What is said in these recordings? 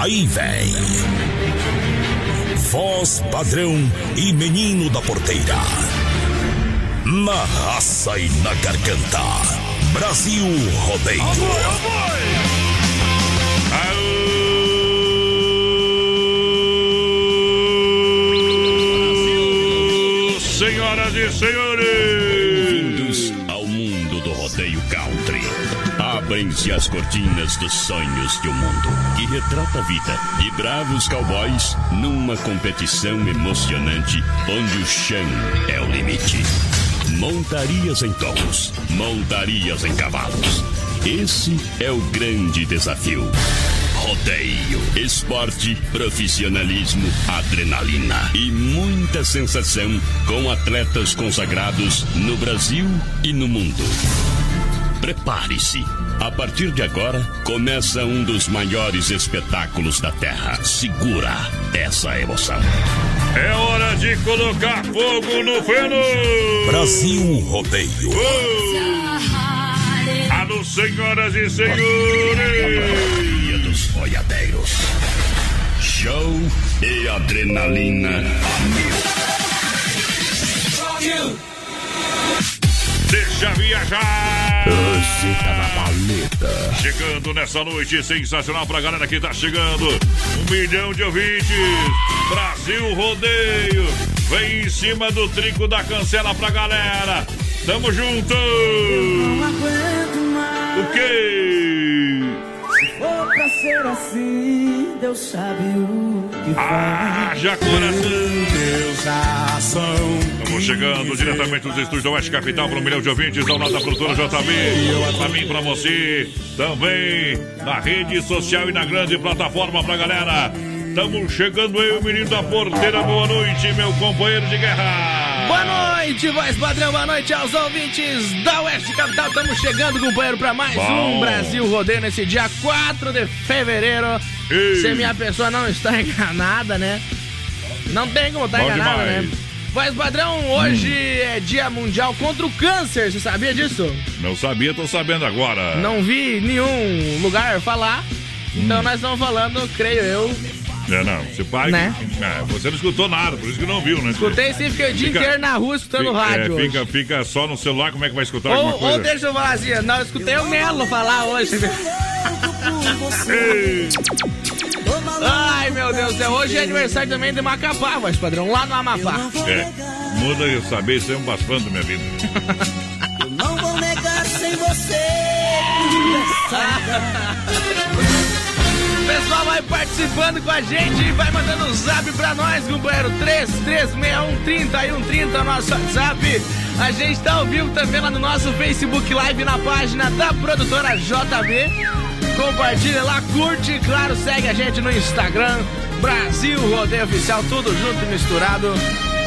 Aí vem. Voz padrão e menino da porteira. Na raça e na garganta. Brasil Rodeio. Senhoras e senhores! Abrem-se as cortinas dos sonhos de um mundo que retrata a vida de bravos cowboys numa competição emocionante onde o chão é o limite. Montarias em touros, montarias em cavalos. Esse é o grande desafio. Rodeio, esporte, profissionalismo, adrenalina e muita sensação com atletas consagrados no Brasil e no mundo. Prepare-se. A partir de agora, começa um dos maiores espetáculos da Terra. Segura essa emoção. É hora de colocar fogo no feno! Brasil Rodeio. Alô, senhoras e senhores! Dia dos boiadeiros. Show e adrenalina a mil. Deixa viajar! Tá na paleta. Chegando nessa noite sensacional pra galera que tá chegando. Um milhão de ouvintes. Brasil Rodeio. Vem em cima do trinco da cancela pra galera. Tamo junto! O quê? For pra ser assim, Deus sabe o que Haja coração! Deus ação. Estamos chegando diretamente dos estúdios da Oeste Capital para um milhão de ouvintes da produtora JB. Pra mim, pra você, também na rede social e na grande plataforma pra galera. Estamos chegando aí, o menino da porteira. Boa noite, meu companheiro de guerra. Boa noite, voz padrão, boa noite aos ouvintes da Oeste Capital. Estamos chegando, companheiro, para mais Bom. um Brasil Rodeio nesse dia 4 de fevereiro. Ei. Se minha pessoa não está enganada, né? Não tem como estar Bom enganada, demais. né? Voz padrão, hoje é dia mundial contra o câncer, você sabia disso? Não sabia, tô sabendo agora. Não vi nenhum lugar falar. Então nós estamos falando, creio eu. É, não. Você pai. Né? É, você não escutou nada, por isso que não viu, né? Escutei sim, fiquei o dia Fica- inteiro na rua escutando Fica- rádio. é, fica, fica só no celular, como é que vai escutar alguma Ou, coisa? ou deixa eu falar assim, não, eu escutei o Melo falar hoje. Ai, meu Deus do céu. Hoje é aniversário também de Macapá, voz padrão, lá no Amapá. é, muda eu saber, isso é um bastante minha vida. Eu não vou negar sem você. O pessoal vai participando com a gente e vai mandando um zap pra nós, companheiro. 336130 e 130, nosso WhatsApp. A gente tá ao vivo também lá no nosso Facebook Live na página da produtora JB. Compartilha lá, curte claro, segue a gente no Instagram. Brasil Rodeio Oficial, tudo junto e misturado.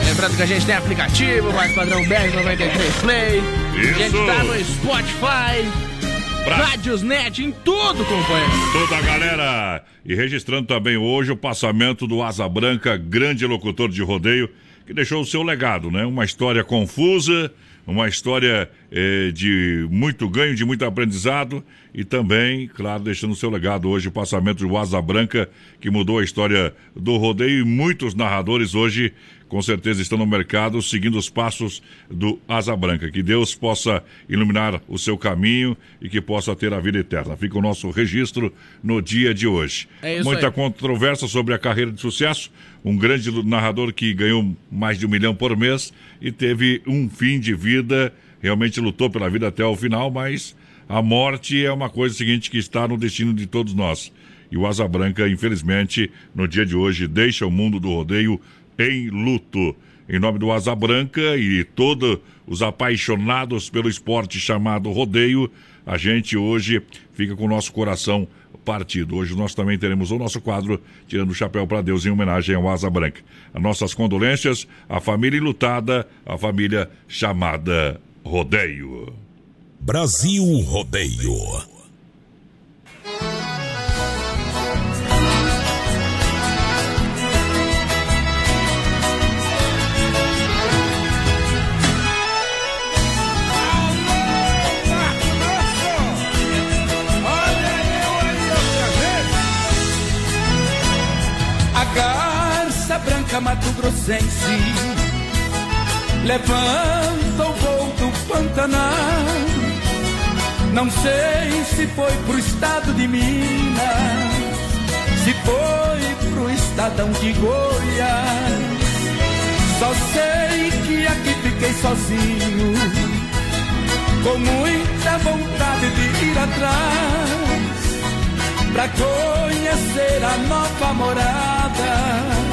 Lembrando que a gente tem aplicativo, mais padrão BR93 Play. A gente Isso. tá no Spotify, Pra- Rádios Net, em tudo, companheiro. Toda a galera. E registrando também hoje o passamento do Asa Branca, grande locutor de rodeio, que deixou o seu legado, né? Uma história confusa, uma história eh, de muito ganho, de muito aprendizado e também, claro, deixando seu legado hoje o passamento do Asa Branca, que mudou a história do rodeio e muitos narradores hoje com certeza estão no mercado seguindo os passos do Asa Branca. Que Deus possa iluminar o seu caminho e que possa ter a vida eterna. Fica o nosso registro no dia de hoje. É Muita aí. controvérsia sobre a carreira de sucesso. Um grande narrador que ganhou mais de um milhão por mês e teve um fim de vida, realmente lutou pela vida até o final, mas a morte é uma coisa seguinte que está no destino de todos nós. E o Asa Branca, infelizmente, no dia de hoje, deixa o mundo do rodeio em luto. Em nome do Asa Branca e todos os apaixonados pelo esporte chamado rodeio, a gente hoje fica com o nosso coração partido. Hoje nós também teremos o nosso quadro Tirando o Chapéu para Deus em homenagem ao Asa Branca. As nossas condolências à família enlutada, a família chamada Rodeio. Brasil Rodeio. Garça branca Mato Grossense levanta o voo do Pantanal. Não sei se foi pro estado de Minas, se foi pro estadão de Goiás. Só sei que aqui fiquei sozinho, com muita vontade de ir atrás pra conhecer a nova morada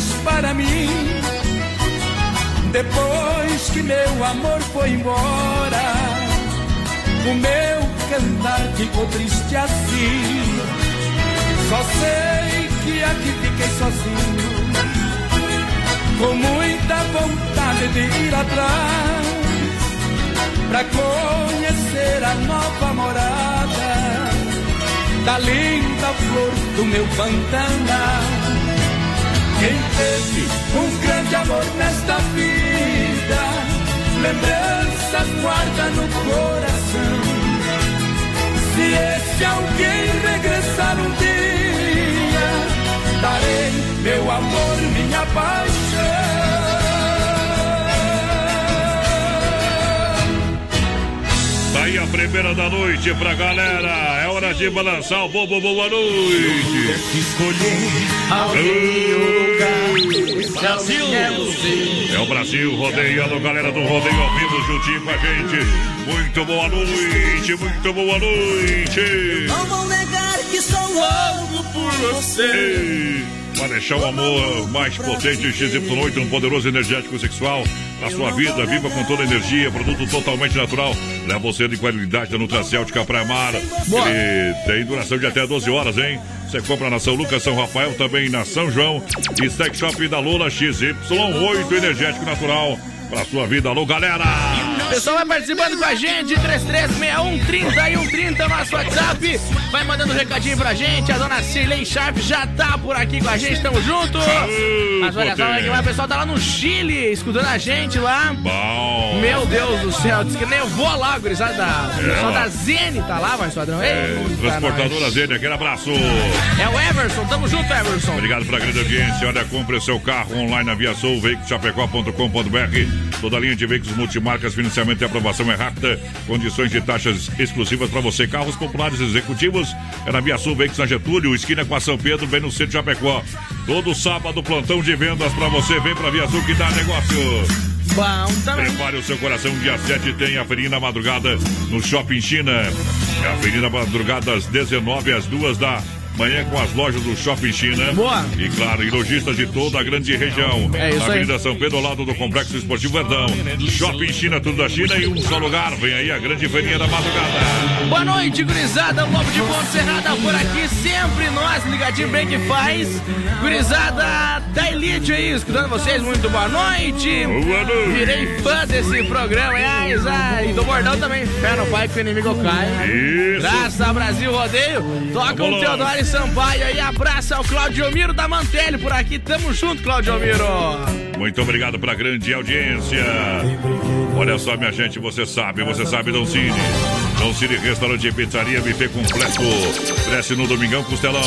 Escuras para mim. Depois que meu amor foi embora, o meu cantar ficou triste assim. Só sei que aqui fiquei sozinho, com muita vontade de ir atrás pra conhecer a nova morada da linda flor do meu Pantanal. Quem teve um grande amor nesta vida, lembranças guarda no coração. Se esse alguém regressar um dia, darei meu amor, minha paixão. A primeira da noite pra galera. É hora de balançar o bobo. Boa noite. Brasil! É o Brasil rodeando, galera do rodeio ao vivo juntinho com a gente. Muito boa noite, muito boa noite. Não vou negar que sou louco por você. Ei, Para deixar o amor mais potente, XY8, um poderoso energético sexual na sua vida, viva com toda a energia, produto totalmente natural. Leva você de qualidade da Nutracêutica Praia Mar. Ele tem duração de até 12 horas, hein? Você compra na São Lucas, São Rafael, também na São João e Sex Shop da Lula XY8 energético natural para sua vida. Alô, galera! O pessoal vai participando com a gente, 3361 30 e 130 nosso WhatsApp. Vai mandando um recadinho pra gente. A dona Cirlei Sharp já tá por aqui com a gente, tamo junto. Mas olha só, o pessoal tá lá no Chile, escutando a gente lá. Bom! Meu Deus do céu, diz que nem eu vou lá, gurizada da. O pessoal ó. da Zene tá lá, mas padrão. É, Eita, transportadora nós. Zene, aquele abraço! É o Everson, tamo junto, Everson. Obrigado pela grande audiência. Olha, compre o seu carro online na Via Sul, veiculoschapecó.com.br. Toda a linha de veículos multimarcas, financiamento e aprovação é rápida. Condições de taxas exclusivas para você. Carros populares executivos é na Via Sul, Veículos na Getúlio, esquina com a São Pedro, bem no centro de Chapecó. Todo sábado, plantão de vendas para você. Vem pra Via Sul que dá negócio. Bom também. Prepare o seu coração, dia 7 tem a feirinha na madrugada no Shopping China. É a feirinha na madrugada das 19 às 2 da Manhã com as lojas do Shopping China. Boa. E claro, e lojistas de toda a grande região. É isso Na aí. Avenida São Pedro, ao lado do Complexo Esportivo Verdão. Shopping China, tudo da China e um só lugar. Vem aí a grande feirinha da madrugada. Boa noite, gurizada. O Lobo de Ponte Serrada por aqui. Sempre nós, ligadinho bem que faz. Gurizada da Elite aí, escutando vocês. Muito boa noite. Boa noite. Virei fã desse programa. É, e do Bordão também. Fé no pai que o inimigo cai. Isso. Graça Brasil Rodeio. Toca o lá. Teodoro Sampaio aí. Abraça o Claudio Miro da Mantelli por aqui. Tamo junto, Claudio Miro. Muito obrigado pela grande audiência. Olha só, minha gente, você sabe, você sabe, Dom Cine. Dom Cine Restaurante e Pizzaria, buffet completo. Cresce no Domingão Costelão.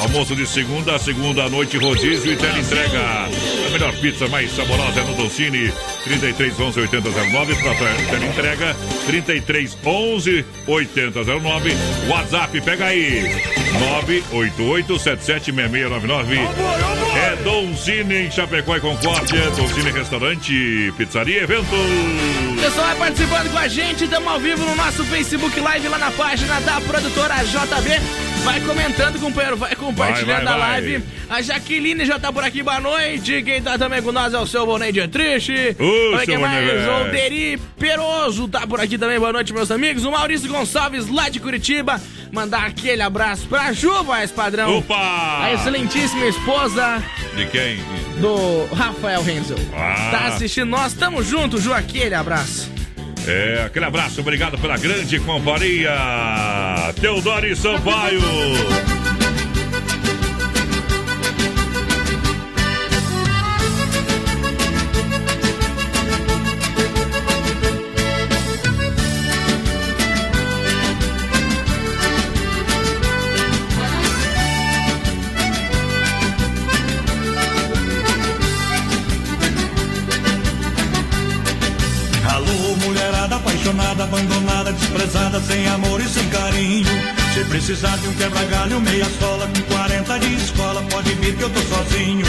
Almoço de segunda a segunda à noite, rodízio e teleentrega. A melhor pizza mais saborosa é no Dom Cine. 33 11 8009 para teleentrega. 33 11 8009. WhatsApp, pega aí. 988 776699. É Dom Cine em Chapecó e Concórdia. Dom Cine Restaurante, Pizzaria Evento. Pessoal vai participando com a gente, estamos ao vivo no nosso Facebook Live lá na página da produtora JB. Vai comentando, companheiro, vai compartilhando Vai, vai, a vai. live. A Jaqueline já tá por aqui, boa noite. Quem tá também com nós é o seu Boné de Triste. Ô, Olha quem mais? O Deri Peroso tá por aqui também, boa noite, meus amigos. O Maurício Gonçalves, lá de Curitiba. Mandar aquele abraço pra Ju, voz padrão. Opa! A excelentíssima esposa De quem? do Rafael Renzel. Ah. Tá assistindo nós, tamo junto, Ju, aquele abraço. É, aquele abraço, obrigado pela grande companhia. Teodoro Sampaio. Desprezada, sem amor e sem carinho. Se precisar de um quebra-galho, meia sola, com 40 de escola, pode vir que eu tô sozinho.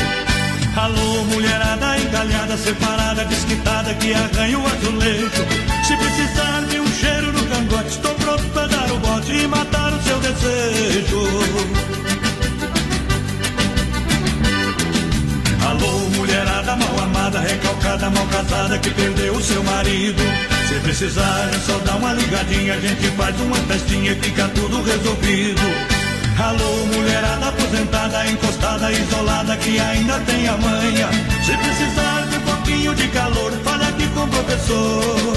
Alô, mulherada encalhada, separada, desquitada, que arranha o azulejo. Se precisar de um cheiro no cangote, estou pronto pra dar o bote e matar o seu desejo. Alô, mulherada mal amada, recalcada, mal casada, que perdeu o seu marido. Se precisar, é só dar uma ligadinha, a gente faz uma festinha e fica tudo resolvido. Alô, mulherada aposentada, encostada, isolada, que ainda tem a manha. Se precisar de um pouquinho de calor, fala aqui com o professor.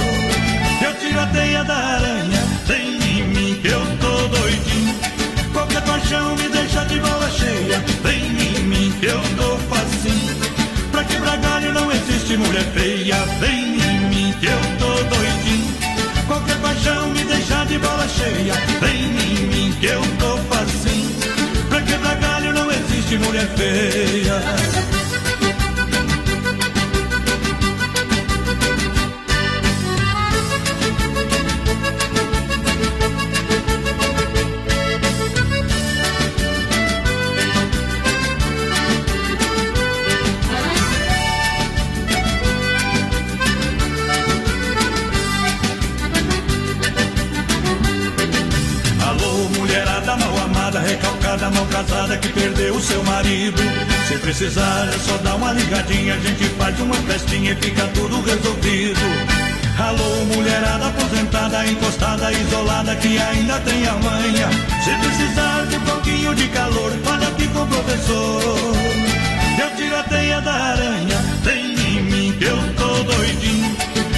Eu tiro a teia da aranha, vem em mim eu tô doidinho. Qualquer paixão me deixa de bola cheia, vem em mim eu tô facinho. Pra quebrar galho não existe mulher feia, vem em mim que eu tô doidinho. Qualquer paixão me deixa de bola cheia, vem em mim que eu tô facinho. Pra quebrar galho não existe mulher feia. Casada, que perdeu o seu marido. Se precisar, é só dar uma ligadinha, a gente faz uma festinha e fica tudo resolvido. Alô, mulherada aposentada, encostada, isolada, que ainda tem a manha. Se precisar de um pouquinho de calor, fala aqui com o professor. Eu tiro a teia da aranha, vem em mim que eu tô doidinho.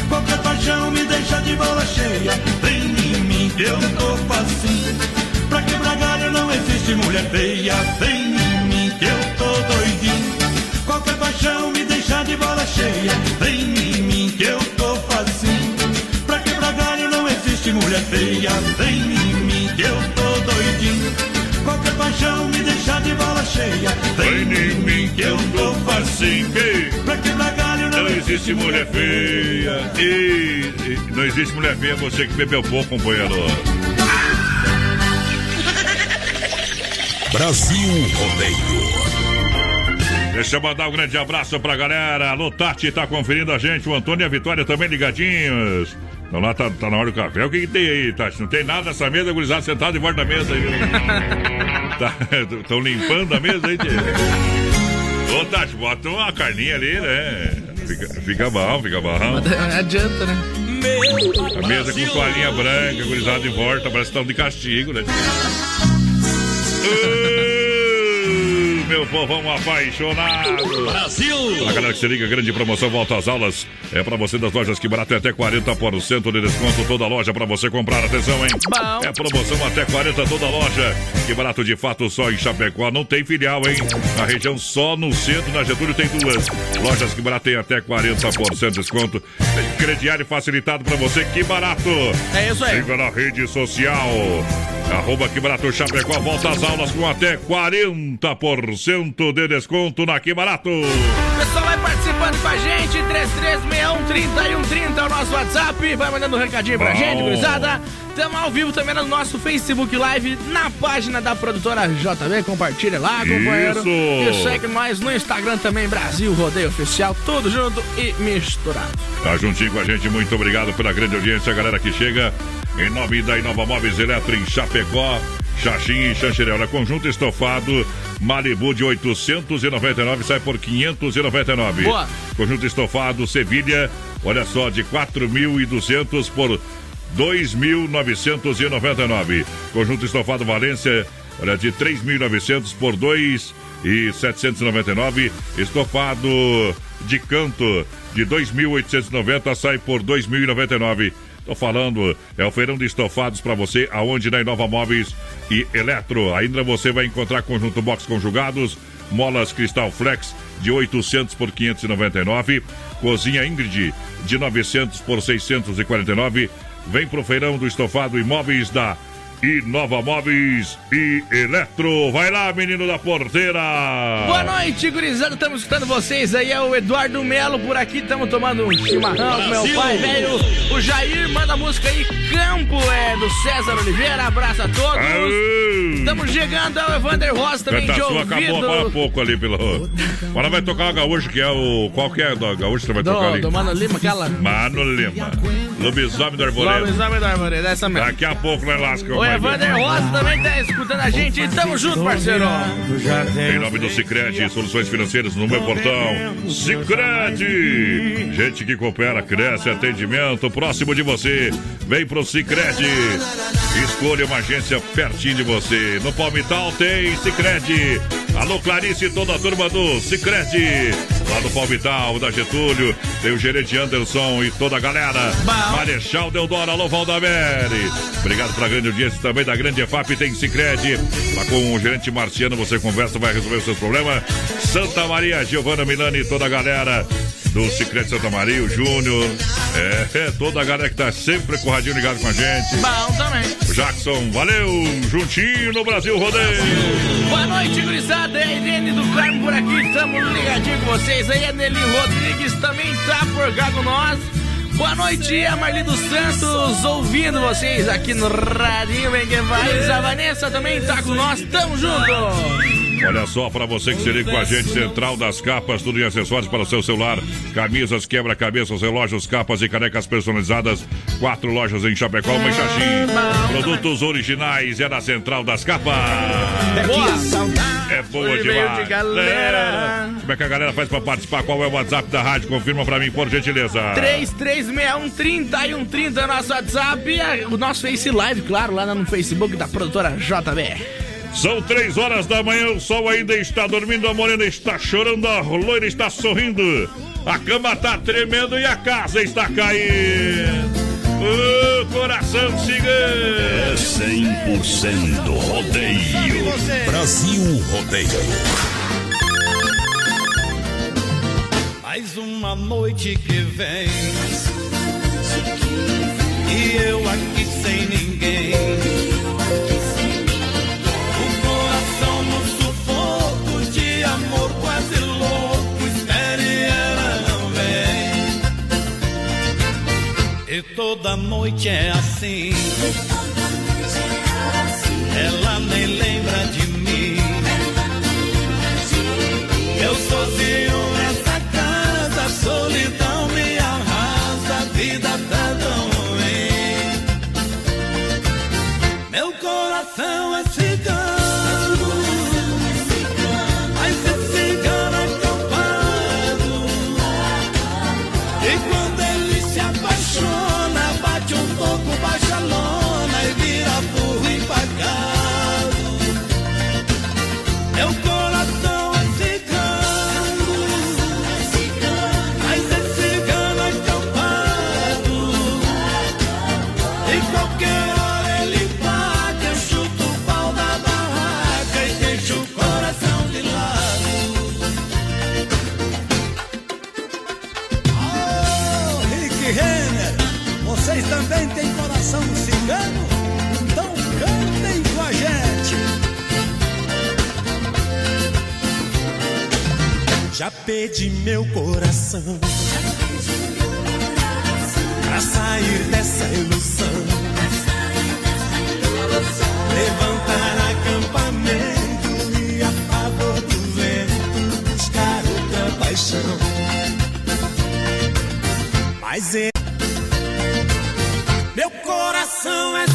Qualquer paixão me deixa de bola cheia, vem em mim que eu tô facinho. Pra quebrar galho não existe mulher feia, vem em mim que eu tô doidinho. Qualquer paixão me deixa de bola cheia, vem em mim que eu tô facinho. Pra quebrar galho não existe mulher feia, vem em mim que eu tô doidinho. Qualquer paixão me deixa de bola cheia, vem em mim que eu tô facinho. Pra quebrar galho não Não existe mulher feia. E, e não existe mulher feia, você que bebeu pouco, companheiro. Brasil Rodeio. Deixa eu mandar um grande abraço pra galera. Alô, Tati tá conferindo a gente. O Antônio e a Vitória também ligadinhos. Então lá tá, tá na hora do café. O que, que tem aí, Tati? Não tem nada nessa mesa, gurizada sentado em volta da mesa aí. Estão tá, limpando a mesa aí, tia. Ô, Tati, bota uma carninha ali, né? Fica, fica bom, fica bom. Não adianta, né? A mesa com toalhinha branca, gurizada em volta, parece que estão de castigo, né? Meu povão apaixonado. Brasil! A galera que se liga, grande promoção, volta às aulas. É pra você das lojas que barato é até 40% de desconto. Toda loja pra você comprar. Atenção, hein? Bom. É promoção até 40% toda loja. Que barato de fato só em Chapecó. Não tem filial, hein? Na região só no centro, na Getúlio tem duas. Lojas que barato tem até 40% de desconto. Tem crediário facilitado pra você. Que barato! É isso aí. Siga na rede social. Arroba que barato Chapecó. Volta às aulas com até 40% de desconto na Que Barato. O pessoal participando com a gente. 3361 é o nosso WhatsApp. Vai mandando um recadinho pra Bom. gente, gurizada. Estamos ao vivo também no nosso Facebook Live, na página da produtora JB. Compartilha lá, companheiro. Isso. E segue mais no Instagram também, Brasil Rodeio Oficial. Tudo junto e misturado. Tá juntinho com a gente. Muito obrigado pela grande audiência, galera que chega. Em nome da Inova Móveis Eletro em Chapecó, Xaxim e Xanxerel. Conjunto estofado Malibu de 899 sai por 599. Boa. Conjunto estofado Sevilha, olha só, de 4.200 por 2.999. Conjunto estofado Valência, olha, de 3.900 por 2.799. Estofado de canto de 2.890 sai por 2.099. Tô falando, é o feirão de estofados para você, aonde na Inova Móveis e Eletro. Ainda você vai encontrar conjunto box conjugados, molas Cristal Flex de 800 por 599, cozinha Ingrid de 900 por 649. Vem pro feirão do estofado imóveis da e Nova Móveis e Eletro. Vai lá, menino da porteira. Boa noite, gurizada. Estamos escutando vocês aí. É o Eduardo Melo por aqui. Estamos tomando um chimarrão com meu pai, velho. O Jair manda a música aí. Campo é do César Oliveira. Abraço a todos. Estamos chegando ao Evander Ross também Canta de ouvido. acabou para pouco ali pelo. Agora vai tocar o gaúcho, que é o. Qual que é o gaúcho que você vai do, tocar ali? Do Mano Lima, aquela. Mano Lima. Lobisomem do Arvoredo. Lobisomem do Arvoredo, essa mesmo. Daqui a pouco vai lascar o Evander Rosa também tá escutando a gente. Tamo junto, parceiro. Em nome do Cicred, soluções financeiras no meu portão. Cicred. Gente que coopera, cresce, atendimento próximo de você. Vem pro Cicred. Escolha uma agência pertinho de você. No Palmital tem Cicred. Alô, Clarice e toda a turma do Cicred. Lá no Palmital, da Getúlio, tem o gerente Anderson e toda a galera. Bom. Marechal Deodoro, alô, Valdamere. Obrigado pela grande audiência também da grande EFAP, tem Cicred. Lá com o gerente Marciano, você conversa, vai resolver os seus problemas. Santa Maria, Giovana Milani e toda a galera do Cicred Santa Maria, o Júnior. É, é, toda a galera que tá sempre com o radinho ligado com a gente. Bom também. O Jackson, valeu, juntinho no Brasil Rodeio. Boa noite, gurizada. É Irene do Carmo por aqui, estamos ligadinho com vocês. Aí a Nelly Rodrigues também tá por cá com nós. Boa noite, a Marli dos Santos, ouvindo vocês aqui no Radinho Bem Que. A Vanessa também tá com nós, tamo junto. Olha só, para você que se liga com a gente, Central das Capas, tudo em acessórios para o seu celular, camisas, quebra-cabeças, relógios, capas e canecas personalizadas. Quatro lojas em Chapecó, uma em Xaxim. Produtos originais é da Central das Capas. Boa. É boa demais. galera. Como é que a galera faz para participar? Qual é o WhatsApp da rádio? Confirma para mim, por gentileza. 3361 30 é nosso WhatsApp e o nosso Face Live, claro, lá no Facebook da produtora JB. São três horas da manhã, o sol ainda está dormindo, a morena está chorando, a loira está sorrindo, a cama está tremendo e a casa está caindo. O coração cigano. É 100% rodeio. Brasil Rodeio. Mais uma noite que vem. E eu aqui sem ninguém. Toda noite é assim. Ela nem lembra de Pedi meu coração pra sair dessa ilusão. Levantar acampamento e a favor do vento buscar outra paixão. Mas ele... meu coração é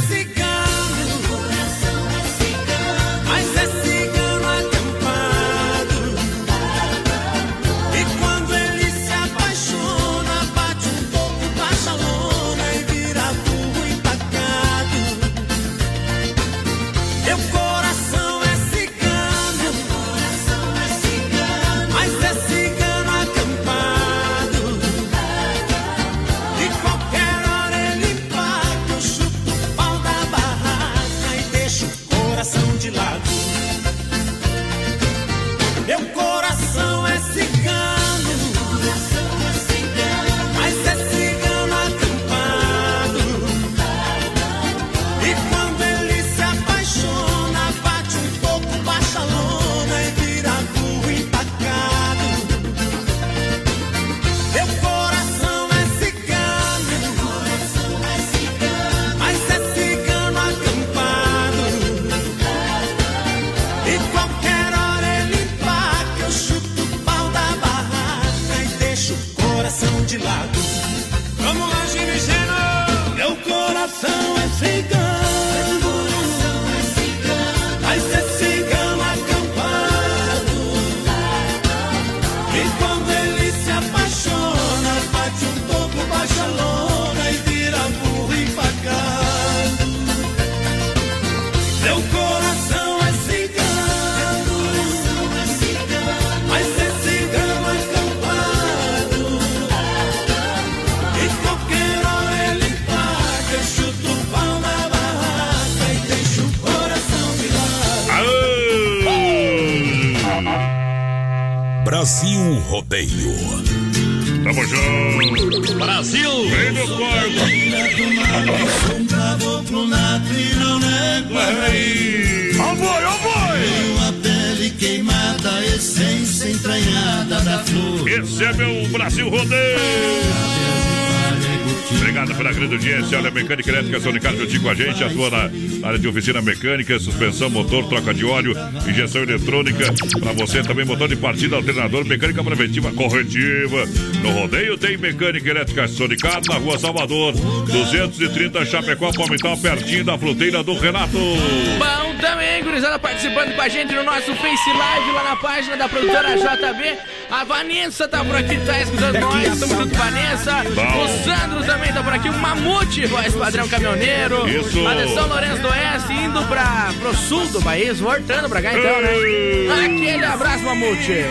com a gente. Atua na área de oficina mecânica, suspensão, motor, troca de óleo, injeção eletrônica. Para você também, motor de partida, alternador, mecânica preventiva, corretiva. No rodeio tem mecânica elétrica Sonicar na rua Salvador, 230 Chapecó, Palmital, pertinho da fruteira do Renato. Bom também, gurizada, participando com a gente no nosso Face Live, lá na página da produtora JB. A Vanessa tá por aqui, tá escutando nós. Tamo junto, Vanessa. Bom. O Sandro também tá por aqui. O Mamute, voz padrão caminhoneiro. Isso. Atenção, Lourenço do Oeste, indo pra, pro sul do país, voltando pra cá então, né? Aquele abraço, Mamute.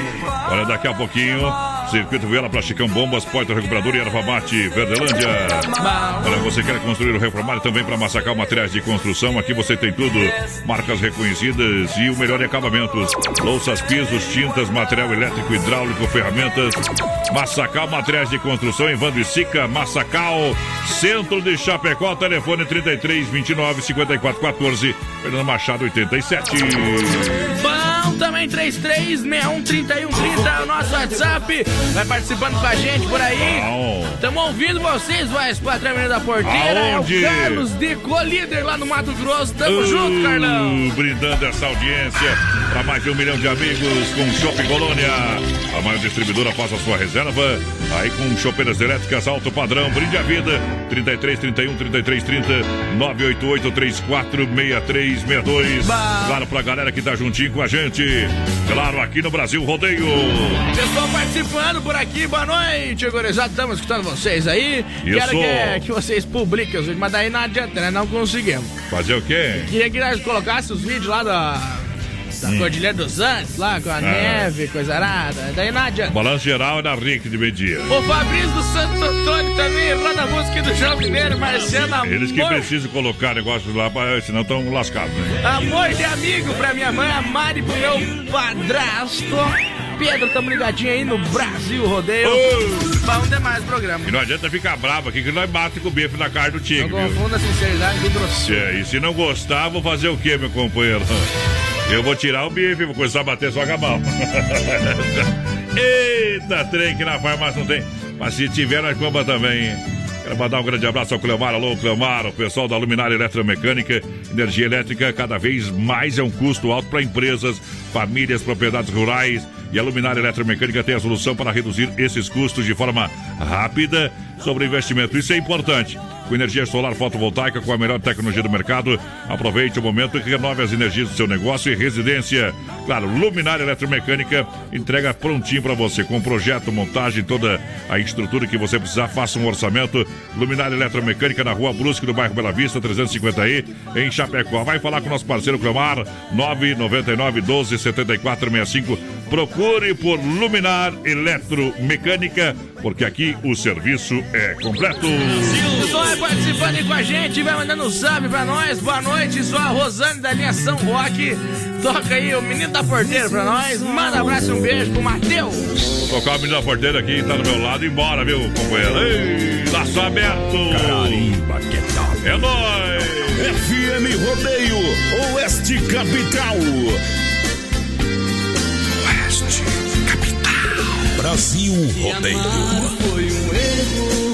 Olha, daqui a pouquinho, Circuito Viela para Chicão Bombas, Porta Recuperador e Erva Mate, Verdelândia. Olha, você quer construir ou reformar também para massacar materiais de construção? Aqui você tem tudo, marcas reconhecidas e o melhor em acabamentos. Louças, pisos, tintas, material elétrico, hidráulico, ferramentas. Massacal Materiais de Construção em Vando e Sica, Massacal, Centro de Chapecó, telefone 33 29 54 14, Fernando Machado 87. Também 33613130 é o nosso WhatsApp. Vai participando com a gente por aí. Estamos ouvindo vocês, voz padrão Menino da Porteira. Aonde? É o Carlos de Colíder lá no Mato Grosso. Tamo junto, Carlão. Uh, brindando essa audiência para mais de um milhão de amigos com Shopping Colônia. A maior distribuidora faça a sua reserva. Aí com chopeiras elétricas alto padrão. Brinde a vida. 33 31 33 30 988 34 6362. Claro, pra galera que tá juntinho com a gente. Claro, aqui no Brasil Rodeio. Pessoal participando por aqui, boa noite, gurizada. Estamos escutando vocês aí. Isso. Quero que, que vocês publiquem os vídeos, mas daí não adianta, né? Não conseguimos. Fazer o quê? Queria que nós colocassem os vídeos lá da, da Hum. Cordilheira dos Andes, lá com a Ah. neve, coisa arada. Daí não adianta. Balanço geral é da Rick de meio-dia. O Fabrício do Santo Antônio também, lá da música do João Mineiro, Marciano Amor. Eles que precisam colocar negócio lá, senão estão lascados, né? Amor de amigo pra minha mãe, a Mari, pro meu padrasto. Pedro, tamo ligadinho aí no Brasil Rodeio. Oh. Bom demais o programa. E não adianta ficar bravo aqui que nós bate com o bife na cara do tigre. Não confunda sinceridade do grosso. É, e se não gostar, vou fazer o que, meu companheiro? Eu vou tirar o bife, vou começar a bater só com a mão. Eita, trem que na farmácia não tem. Mas se tiver, nós compra também. Quero mandar um grande abraço ao Cleomar. Alô, Cleomar, o pessoal da Luminária Eletromecânica. Energia elétrica cada vez mais é um custo alto para empresas, famílias, propriedades rurais. E a Luminária Eletromecânica tem a solução para reduzir esses custos de forma rápida sobre investimento. Isso é importante com energia solar fotovoltaica com a melhor tecnologia do mercado. Aproveite o momento e renove as energias do seu negócio e residência. Claro, Luminária Eletromecânica entrega prontinho para você com projeto, montagem, toda a estrutura que você precisar. Faça um orçamento. Luminária Eletromecânica na Rua Brusque, no bairro Bela Vista, 350i, em Chapecó. Vai falar com o nosso parceiro Clemar, 999 12 74 65. Procure por Luminar Eletromecânica, porque aqui o serviço é completo. Brasil vai participando aí com a gente, vai mandando um salve pra nós. Boa noite, sou a Rosane da linha São Roque. Toca aí o menino da porteira pra nós. Manda um abraço e um beijo pro Matheus. Vou tocar o menino da porteira aqui, tá do meu lado e embora, viu, companheiro? Ei, laço aberto. Carimba, que tal? É nóis. FM Rodeio, Oeste Capital. Oeste Capital. Brasil Rodeio. Foi um erro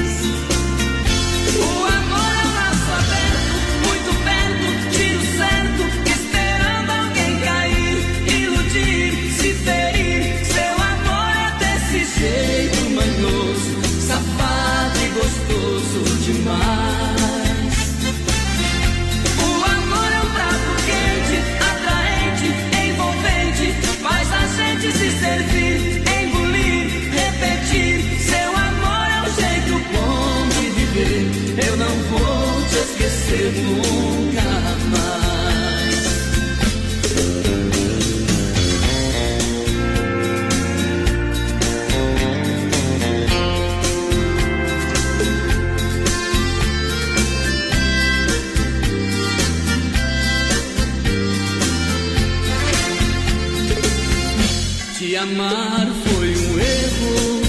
Amar foi um erro,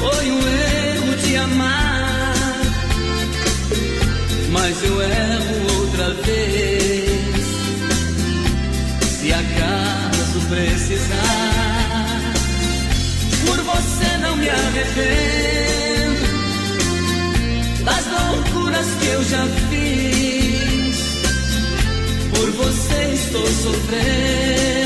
foi um erro de amar, mas eu erro outra vez. Se acaso precisar, por você não me arrependo das loucuras que eu já fiz. Por você estou sofrendo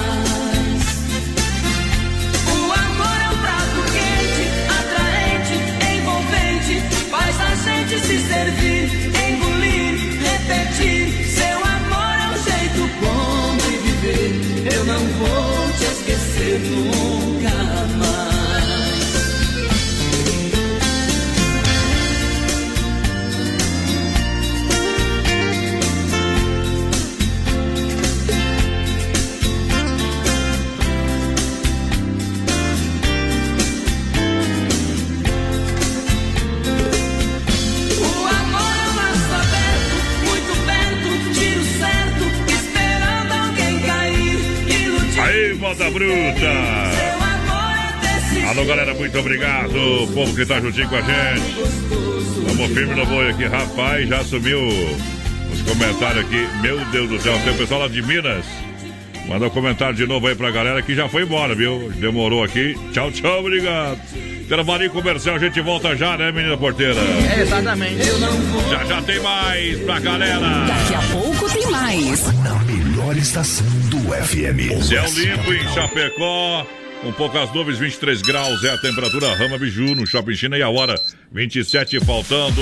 Esquecer Moda Bruta. Alô, galera, muito obrigado. O povo que tá juntinho com a gente. Vamos firme no boi aqui. Rapaz, já sumiu os comentários aqui. Meu Deus do céu, tem o pessoal lá de Minas. Manda um comentário de novo aí pra galera que já foi embora, viu? Demorou aqui. Tchau, tchau, obrigado. Intervalinho comercial, a gente volta já, né, menina porteira? É, exatamente. Já já tem mais pra galera. Daqui a pouco tem mais. Melhor estação do FM. Céu limpo em Chapecó. Com poucas nuvens, 23 graus é a temperatura Rama Biju no Shopping China e a hora 27 faltando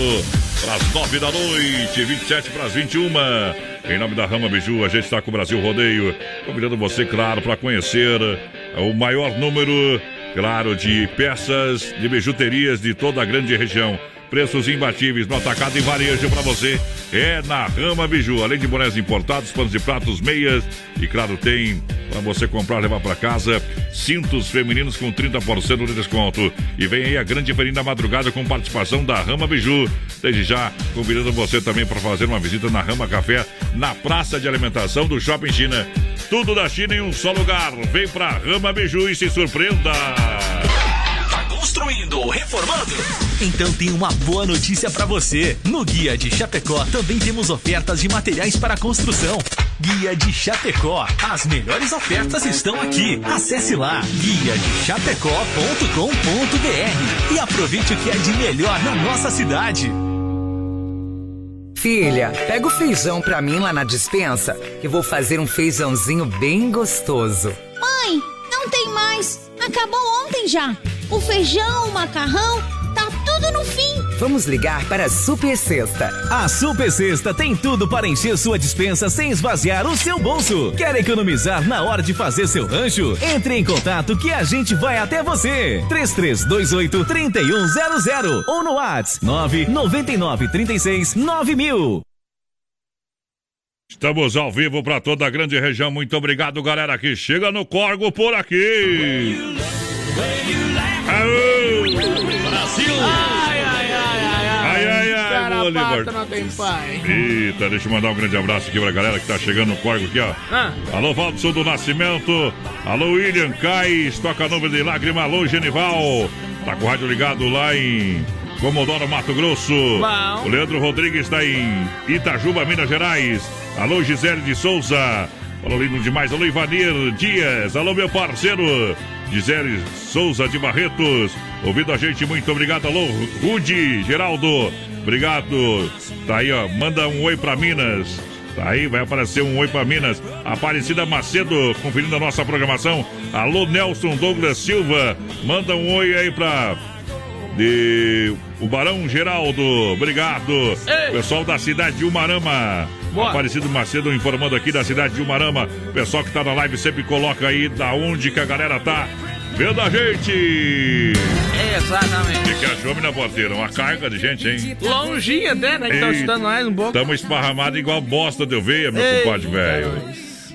para as 9 da noite, 27 para as 21. Em nome da Rama Biju, a gente está com o Brasil Rodeio, convidando você, claro, para conhecer o maior número, claro, de peças de bijuterias de toda a grande região. Preços imbatíveis no atacado e varejo para você. É na Rama Biju. Além de bonés importados, panos de pratos, meias. E claro, tem para você comprar levar para casa cintos femininos com 30% de desconto. E vem aí a grande feirinha da madrugada com participação da Rama Biju. Desde já, convidando você também para fazer uma visita na Rama Café, na praça de alimentação do Shopping China. Tudo da China em um só lugar. Vem pra Rama Biju e se surpreenda. Construindo ou reformando? Então tem uma boa notícia para você. No Guia de Chapecó também temos ofertas de materiais para construção. Guia de Chapecó. As melhores ofertas estão aqui. Acesse lá guiadechapecó.com.br e aproveite o que é de melhor na nossa cidade. Filha, pega o feijão pra mim lá na dispensa, que vou fazer um feijãozinho bem gostoso. Mãe, não tem mais. Acabou ontem já. O feijão, o macarrão, tá tudo no fim. Vamos ligar para a Super Sexta. A Super Sexta tem tudo para encher sua dispensa sem esvaziar o seu bolso. Quer economizar na hora de fazer seu rancho? Entre em contato que a gente vai até você. 3328 3100 ou no WhatsApp 999 36 9000. Estamos ao vivo para toda a grande região. Muito obrigado, galera, que chega no Corgo por aqui. Bolívar. não tem pai. Eita, deixa eu mandar um grande abraço aqui pra galera que tá chegando no Corgo aqui, ó. Ah. Alô, Valdson do Nascimento. Alô, William Cais. Toca nuvem de lágrima. Alô, Genival. Tá com o rádio ligado lá em Comodoro, Mato Grosso. Bom. O Leandro Rodrigues está em Itajuba, Minas Gerais. Alô, Gisele de Souza. Alô, lindo demais. Alô, Ivanir Dias. Alô, meu parceiro. Gisele Souza de Barretos. Ouvindo a gente, muito obrigado. Alô, Rude Geraldo. Obrigado. Tá aí, ó. Manda um oi pra Minas. Tá aí, vai aparecer um oi pra Minas. Aparecida Macedo, conferindo a nossa programação. Alô, Nelson Douglas Silva. Manda um oi aí pra. De. O Barão Geraldo. Obrigado. Ei. Pessoal da cidade de Umarama. Boa. Aparecido Macedo informando aqui da cidade de Umarama. Pessoal que tá na live sempre coloca aí da onde que a galera tá vendo a gente. O Exatamente. que, que achou, minha porteira? Uma carga de gente, hein? Longinho até, né? Que tá nós um pouco. Tamo esparramado igual bosta de oveia, meu compadre velho.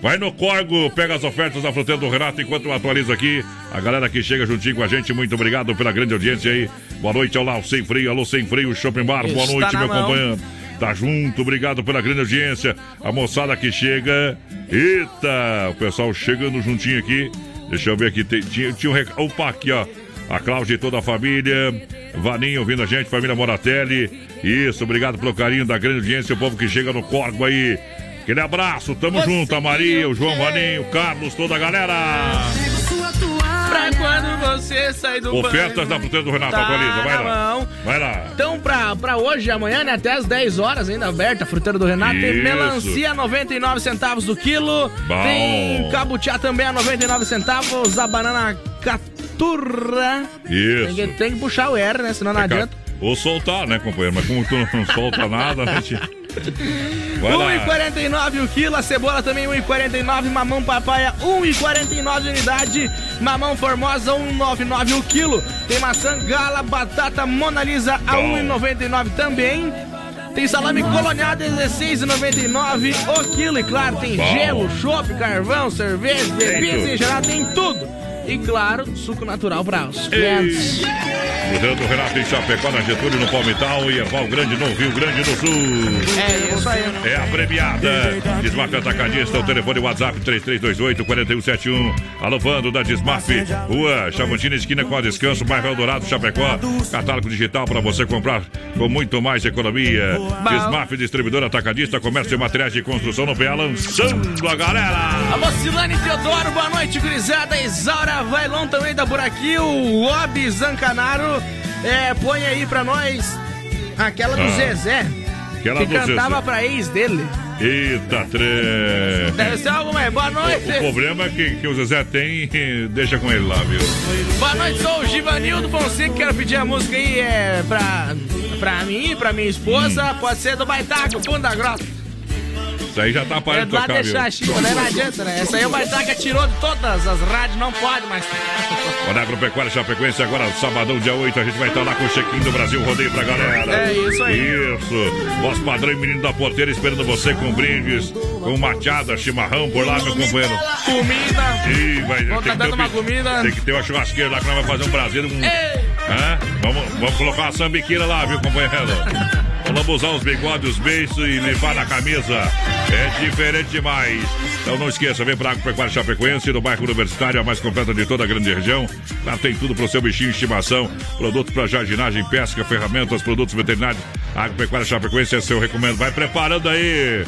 Vai no Corgo, pega as ofertas da fruteira do Renato enquanto eu atualizo aqui. A galera que chega juntinho com a gente, muito obrigado pela grande audiência aí. Boa noite, olá, o Sem Freio, alô, Sem Freio, Shopping Bar, boa Está noite, na meu mão. companheiro. Tá junto, obrigado pela grande audiência. A moçada que chega. Eita, o pessoal chegando juntinho aqui. Deixa eu ver aqui, tem- tinha, tinha um recado. Opa, aqui ó. A Cláudia e toda a família. Vaninho ouvindo a gente, família Moratelli. Isso, obrigado pelo carinho da grande audiência, o povo que chega no Corgo aí. Aquele abraço, tamo junto, a Maria, o João Vaninho, o Carlos, toda a galera. Pra quando você sair do Ofertas banho, da fruteira do Renato, tá atualiza, vai lá. mão. Vai lá. Então, pra, pra hoje e amanhã, né? Até as 10 horas ainda aberta, a fruteira do Renato. Tem Isso. melancia a 99 centavos do quilo. Bom. Tem cabutiá também a 99 centavos. A banana caturra. Tem Isso. que, tem que puxar o R, né? Senão não adianta. Ou soltar, né, companheiro? Mas como tu não solta nada, né? lá. 1,49 o quilo, a cebola também 1,49, mamão papaya 1,49 unidade, mamão formosa 1,99 o quilo. Tem maçã gala, batata Mona Lisa a Bom. 1,99 também. Tem salame colonial 16,99 o quilo. E claro, tem Bom. gelo, chopp, carvão, cerveja, em geral, tem tudo. E claro, suco natural para os clientes. Fruteira do Renato em Chapecó, na Getúlio, no Palmital e Erval Grande, no Rio Grande do Sul. É isso aí. É a premiada. Desmaf Atacadista, o telefone WhatsApp 3328-4171. Alô, Vando da Desmaf. Rua Chavantina, esquina com a Descanso, bairro Eldorado, Chapecó. Catálogo digital para você comprar com muito mais economia. Desmaf, distribuidor atacadista, comércio e materiais de construção no PA, lançando a galera. Alô, Silane Teodoro, boa noite, gurizada. Isaura Maria Vailon também tá por aqui. O Obi Zancanaro é, põe aí pra nós aquela do Ah. Zezé. Aquela que do cantava Zezé. pra ex dele. Eita, tre... Deve ser algo mais. Boa noite. O problema é que, que o Zezé tem, deixa com ele lá, viu? Boa noite, sou o Givanildo Fonseca. Quero pedir a música aí é, pra, pra mim, pra minha esposa. Hum. Pode ser do Baitaca, Fundo da Grota. Isso aí já tá É parando de tocar, viu? deixar a Chico, né? Não adianta, né? Essa aí o Baitaca tirou de todas as rádios, não pode mais. Olha, Agropecuária Chapecoense, agora sabadão, dia 8, a gente vai estar lá com o check-in do Brasil Rodeio pra galera. É isso aí. Isso. Voz padrão e menino da porteira esperando você com brindes, com machada, chimarrão por lá, meu companheiro. Comida. Ih, vai, Vou tá que ter dando um, uma comida. tem que ter uma churrasqueira lá que nós vamos fazer um Brasil. Um, Ei. Hã? Vamos, vamos colocar uma sambiqueira lá, viu, companheiro? Vamos lambuzar os bigodes, os e levar na camisa. É diferente demais. Então não esqueça, vem pra Agropecuária Chapecoense, no bairro Universitário, a mais completa de toda a grande região. Lá tem tudo pro seu bichinho de estimação, produtos para jardinagem, pesca, ferramentas, produtos veterinários. A Agropecuária Chapecoense é seu recomendo. Vai preparando aí,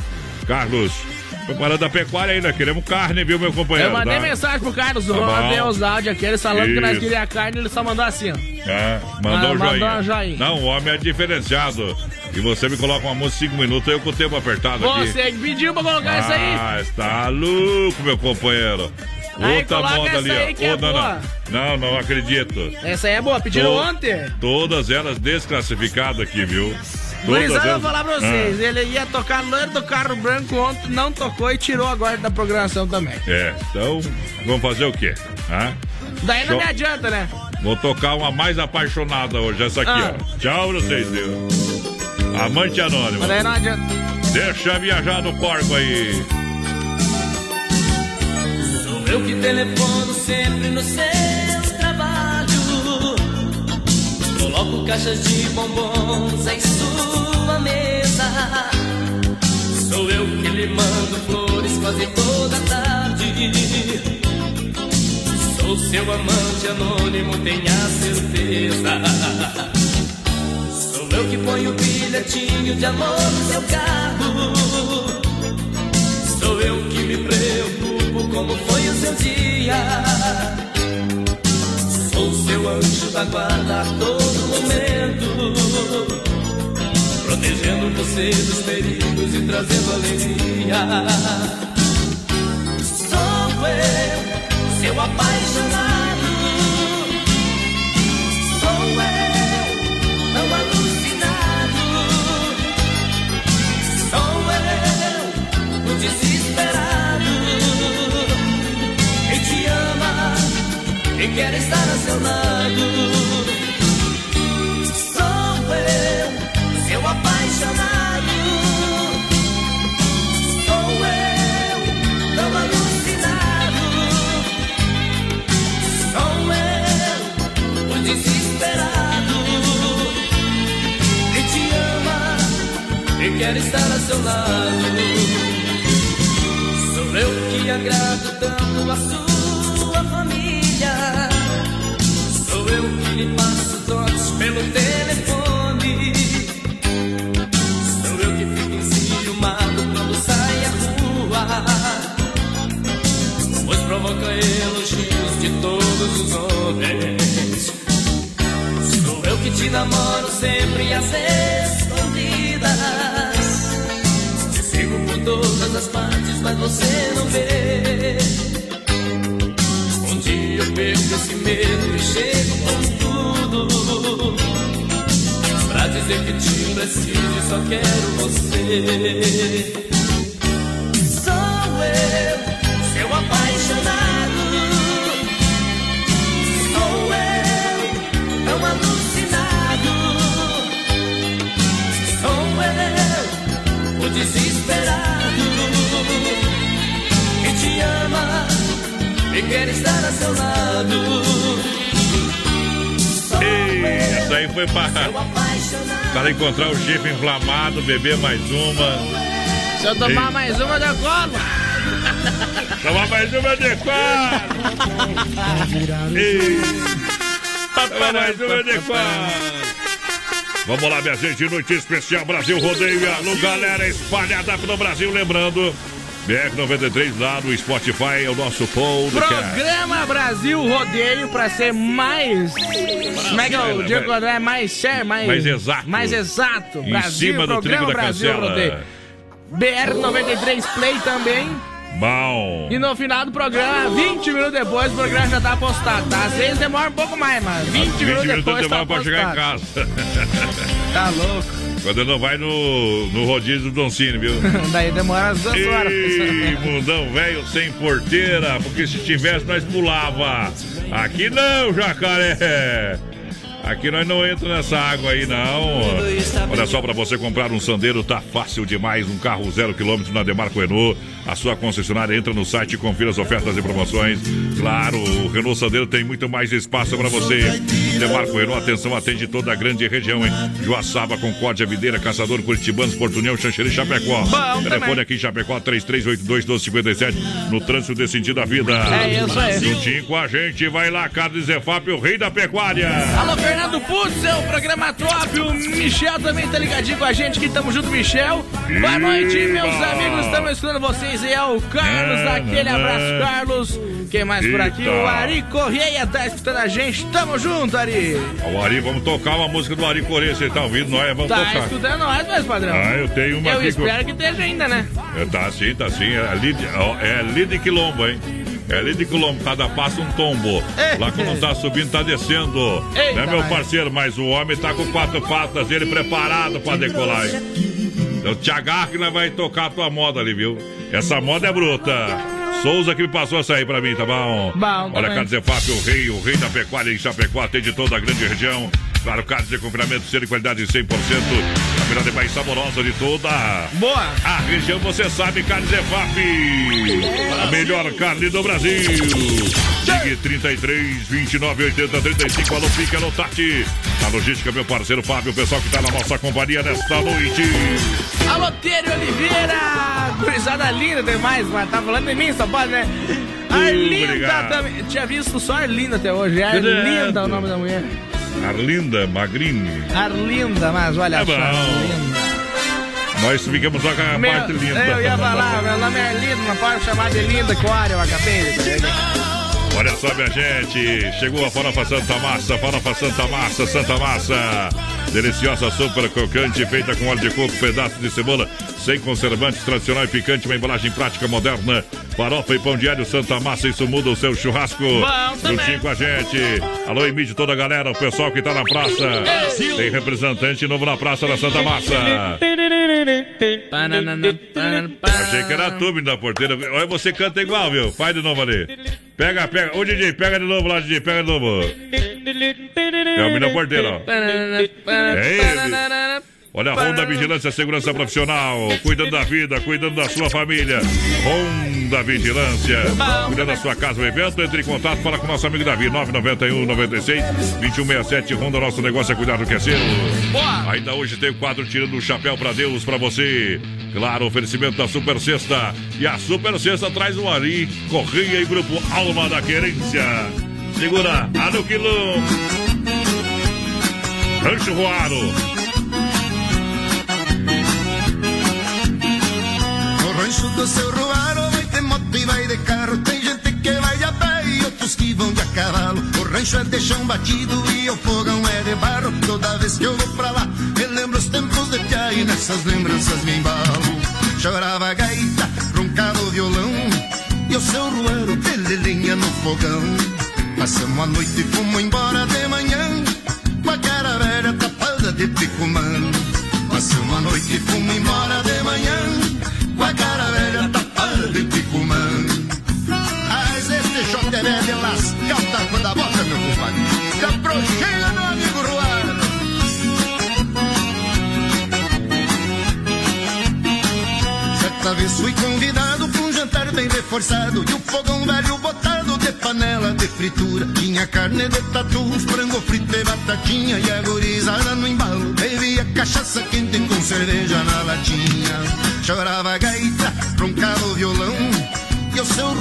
Carlos. Preparando a pecuária ainda, queremos carne, viu, meu companheiro? Eu mandei tá? mensagem pro Carlos, Tá mandei bom. os áudios aqui, eles falando que nós queríamos carne, ele só mandou assim, ó. É, mandou Ah, um mandou joinha. um joinha. Não, o homem é diferenciado. E você me coloca uma música 5 minutos, eu com o tempo apertado aqui. Você pediu pra colocar isso aí. Ah, está louco, meu companheiro. Aí, Outra moda ali, ó. é não, não, não, não acredito. Essa aí é boa, pediram To- ontem. Todas elas desclassificadas aqui, viu? Gurizada, eu vou falar pra vocês, ele ia tocar loiro do carro branco ontem, não tocou e tirou agora da programação também. Ah, é, então, vamos fazer o quê? Hã? Daí não Show. me adianta, né? Vou tocar uma mais apaixonada hoje, essa aqui, Ah. ó. Tchau pra vocês, viu? Amante anônimo. Mas daí não adianta. Deixa viajar no porco aí. Sou eu que telefono sempre nos seus Coloco caixas de bombons em sua mesa. Sou eu que lhe mando flores quase toda tarde. Sou seu amante anônimo, tenha certeza. Sou eu que ponho o bilhetinho de amor no seu carro. Sou eu que me preocupo como foi o seu dia. Seu anjo da guarda a todo momento. Protegendo você dos perigos e trazendo alegria. Sou eu, seu apaixonado. Sou eu, tão alucinado. Sou eu, o desesperado. E quer estar a seu lado. Sou eu, seu apaixonado. Sou eu, tão alucinado. Sou eu, o desesperado. Quem te ama e quer estar a seu lado. Sou eu que agrado tanto a sua lhe passo toques pelo telefone. Sou eu que fico enciumado quando sai à rua. Pois provoca elogios de todos os homens. Sou eu que te namoro sempre às escondidas. Sigo por todas as partes, mas você não vê. Dizer que te preciso e só quero você. Sou eu, seu apaixonado. Sou eu, tão alucinado. Sou eu, o desesperado. Que te ama e quer estar a seu lado. Ei, essa aí foi pra, para encontrar o chifre inflamado, beber mais uma. Se eu tomar Ei. mais uma, eu colo. Tomar mais uma de quatro. Ei, Tomar mais uma de quatro. Vamos lá, minha gente, noite especial Brasil Rodeio e alô, galera espalhada pelo Brasil. Lembrando BR93 lá no Spotify é o nosso podcast. Programa Brasil Rodeio pra ser mais. Como é que eu digo? É mais sério, mais. Mais exato. Mais exato. Em Brasil, cima do Programa trigo da Brasil cancela. Rodeio. BR93 Play também. Bom. E no final do programa, 20 minutos depois, o programa já tá postado, tá? Às vezes demora um pouco mais, mas 20, 20 minutos minutos depois demora tá pra chegar em casa. Tá louco. Quando não vai no, no rodízio do Don Cine, viu? Daí demora umas duas horas. Ei, mundão velho sem porteira, porque se tivesse nós pulava. Aqui não, jacaré. Aqui nós não entra nessa água aí, não. Olha só, para você comprar um Sandeiro tá fácil demais. Um carro zero quilômetro na Demarco Renault. A sua concessionária entra no site e confira as ofertas e promoções. Claro, o Renault Sandeiro tem muito mais espaço para você. Demarco Renault, atenção, atende toda a grande região, hein? Joaçaba, Concórdia, Videira, Caçador, Curitibanos, Porto União, Xanxerê Chapecó. Bom Telefone também. aqui em Chapecó, 3382-1257, no trânsito desse sentido da vida. É isso aí. Juntinho com a gente, vai lá, Carlos Zefap, o rei da pecuária. Alô, Fernando Putz, é o programa top. O Michel também tá ligadinho com a gente aqui. Tamo junto, Michel. Boa noite, meus amigos. Estamos escutando vocês aí. É o Carlos. Ah, Aquele ah, abraço, ah. Carlos. Quem mais por aqui? O Ari Correia tá escutando a gente. Tamo junto, Ari. O Ari, vamos tocar uma música do Ari Corê, você tá ouvindo? Nós vamos Tá tocar. escutando nós, meus padrão. Ah, eu tenho uma Eu aqui que espero que esteja ainda, né? É, Tá sim, tá sim. É é Lid Quilombo, hein? É Lid Quilombo, cada passo um tombo. Lá quando tá subindo, tá descendo. Eita, né, meu parceiro? Mas o homem tá com quatro patas, ele preparado pra decolar? Então te agarra que nós vai tocar a tua moda ali, viu? Essa moda é bruta. Souza que me passou essa aí pra mim, tá bom? Bom, Olha, também. Carlos Zefap, o rei, o rei da pecuária em Chapecó, atende toda a grande região. Claro, carnes de confinamento, ser de qualidade 100%. A melhor e mais saborosa de toda Boa. a região, você sabe, Carnes Zefap. A melhor carne do Brasil. Ligue 33 29 80 35. Alô, Pica, alô, Tati. A logística, meu parceiro Fábio, o pessoal que tá na nossa companhia nesta noite. Alô, Tério Oliveira! Gurizada linda demais, mas tá falando de mim, só pode, né? Arlinda Obrigado. também. Tinha visto só Arlinda até hoje. É. Arlinda o nome da mulher. Arlinda Magrini. Arlinda, mas olha É só. Arlinda. Nós ficamos só com a Meu- parte linda. Eu ia falar, meu nome é Arlinda, não pode chamar de Linda que o ar eu acabei de Olha só, minha gente, chegou a farofa Santa Massa, farofa Santa Massa, Santa Massa. Deliciosa, super crocante, feita com óleo de coco, pedaço de cebola, sem conservantes, tradicional e picante, uma embalagem prática moderna. Farofa e pão de alho Santa Massa, isso muda o seu churrasco. Juntinho com a gente. Alô, Emílio, toda a galera, o pessoal que tá na praça. Tem representante novo na praça da Santa Massa. Achei que era tu, menino da porteira. Olha, você canta igual, viu? Faz de novo ali. Pega, pega. Ô, DJ, pega de novo lá, DJ, pega de novo. É o menino da porteira, ó. É ele. Olha, Ronda Vigilância Segurança Profissional, cuidando da vida, cuidando da sua família. Ronda Vigilância, cuidando da sua casa, o evento, entre em contato, fala com o nosso amigo Davi, 991 96 2167. Ronda, nosso negócio é cuidar do que é seu. Ainda hoje tem o quadro Tirando o Chapéu pra Deus pra você. Claro, oferecimento da Super Sexta. E a Super Sexta traz o Ari, Correia e Grupo Alma da Querência. Segura, a no quilô. Rancho Roaro. Do seu Ruaro vai ter moto e vai de carro. Tem gente que vai a pé e outros que vão de a cavalo. O rancho é de chão batido e o fogão é de barro. Toda vez que eu vou pra lá, me lembro os tempos de pia e nessas lembranças me embalo. Chorava a gaita, roncava o violão e o seu Ruaro de lenha no fogão. Passamos a noite e fomos embora de manhã com a cara velha tapada de picumã. Passamos a noite e fomos embora de manhã é velho de lascar o taco da boca, meu compadre. Caprocheira, meu amigo Ruano. Certa vez fui convidado pra um jantar bem reforçado E o fogão velho botado de panela de fritura Tinha carne de tatu, frango frito e batatinha E a gurizada no embalo Bebia cachaça quente com cerveja na latinha Chorava a gaita, roncava o violão E o seu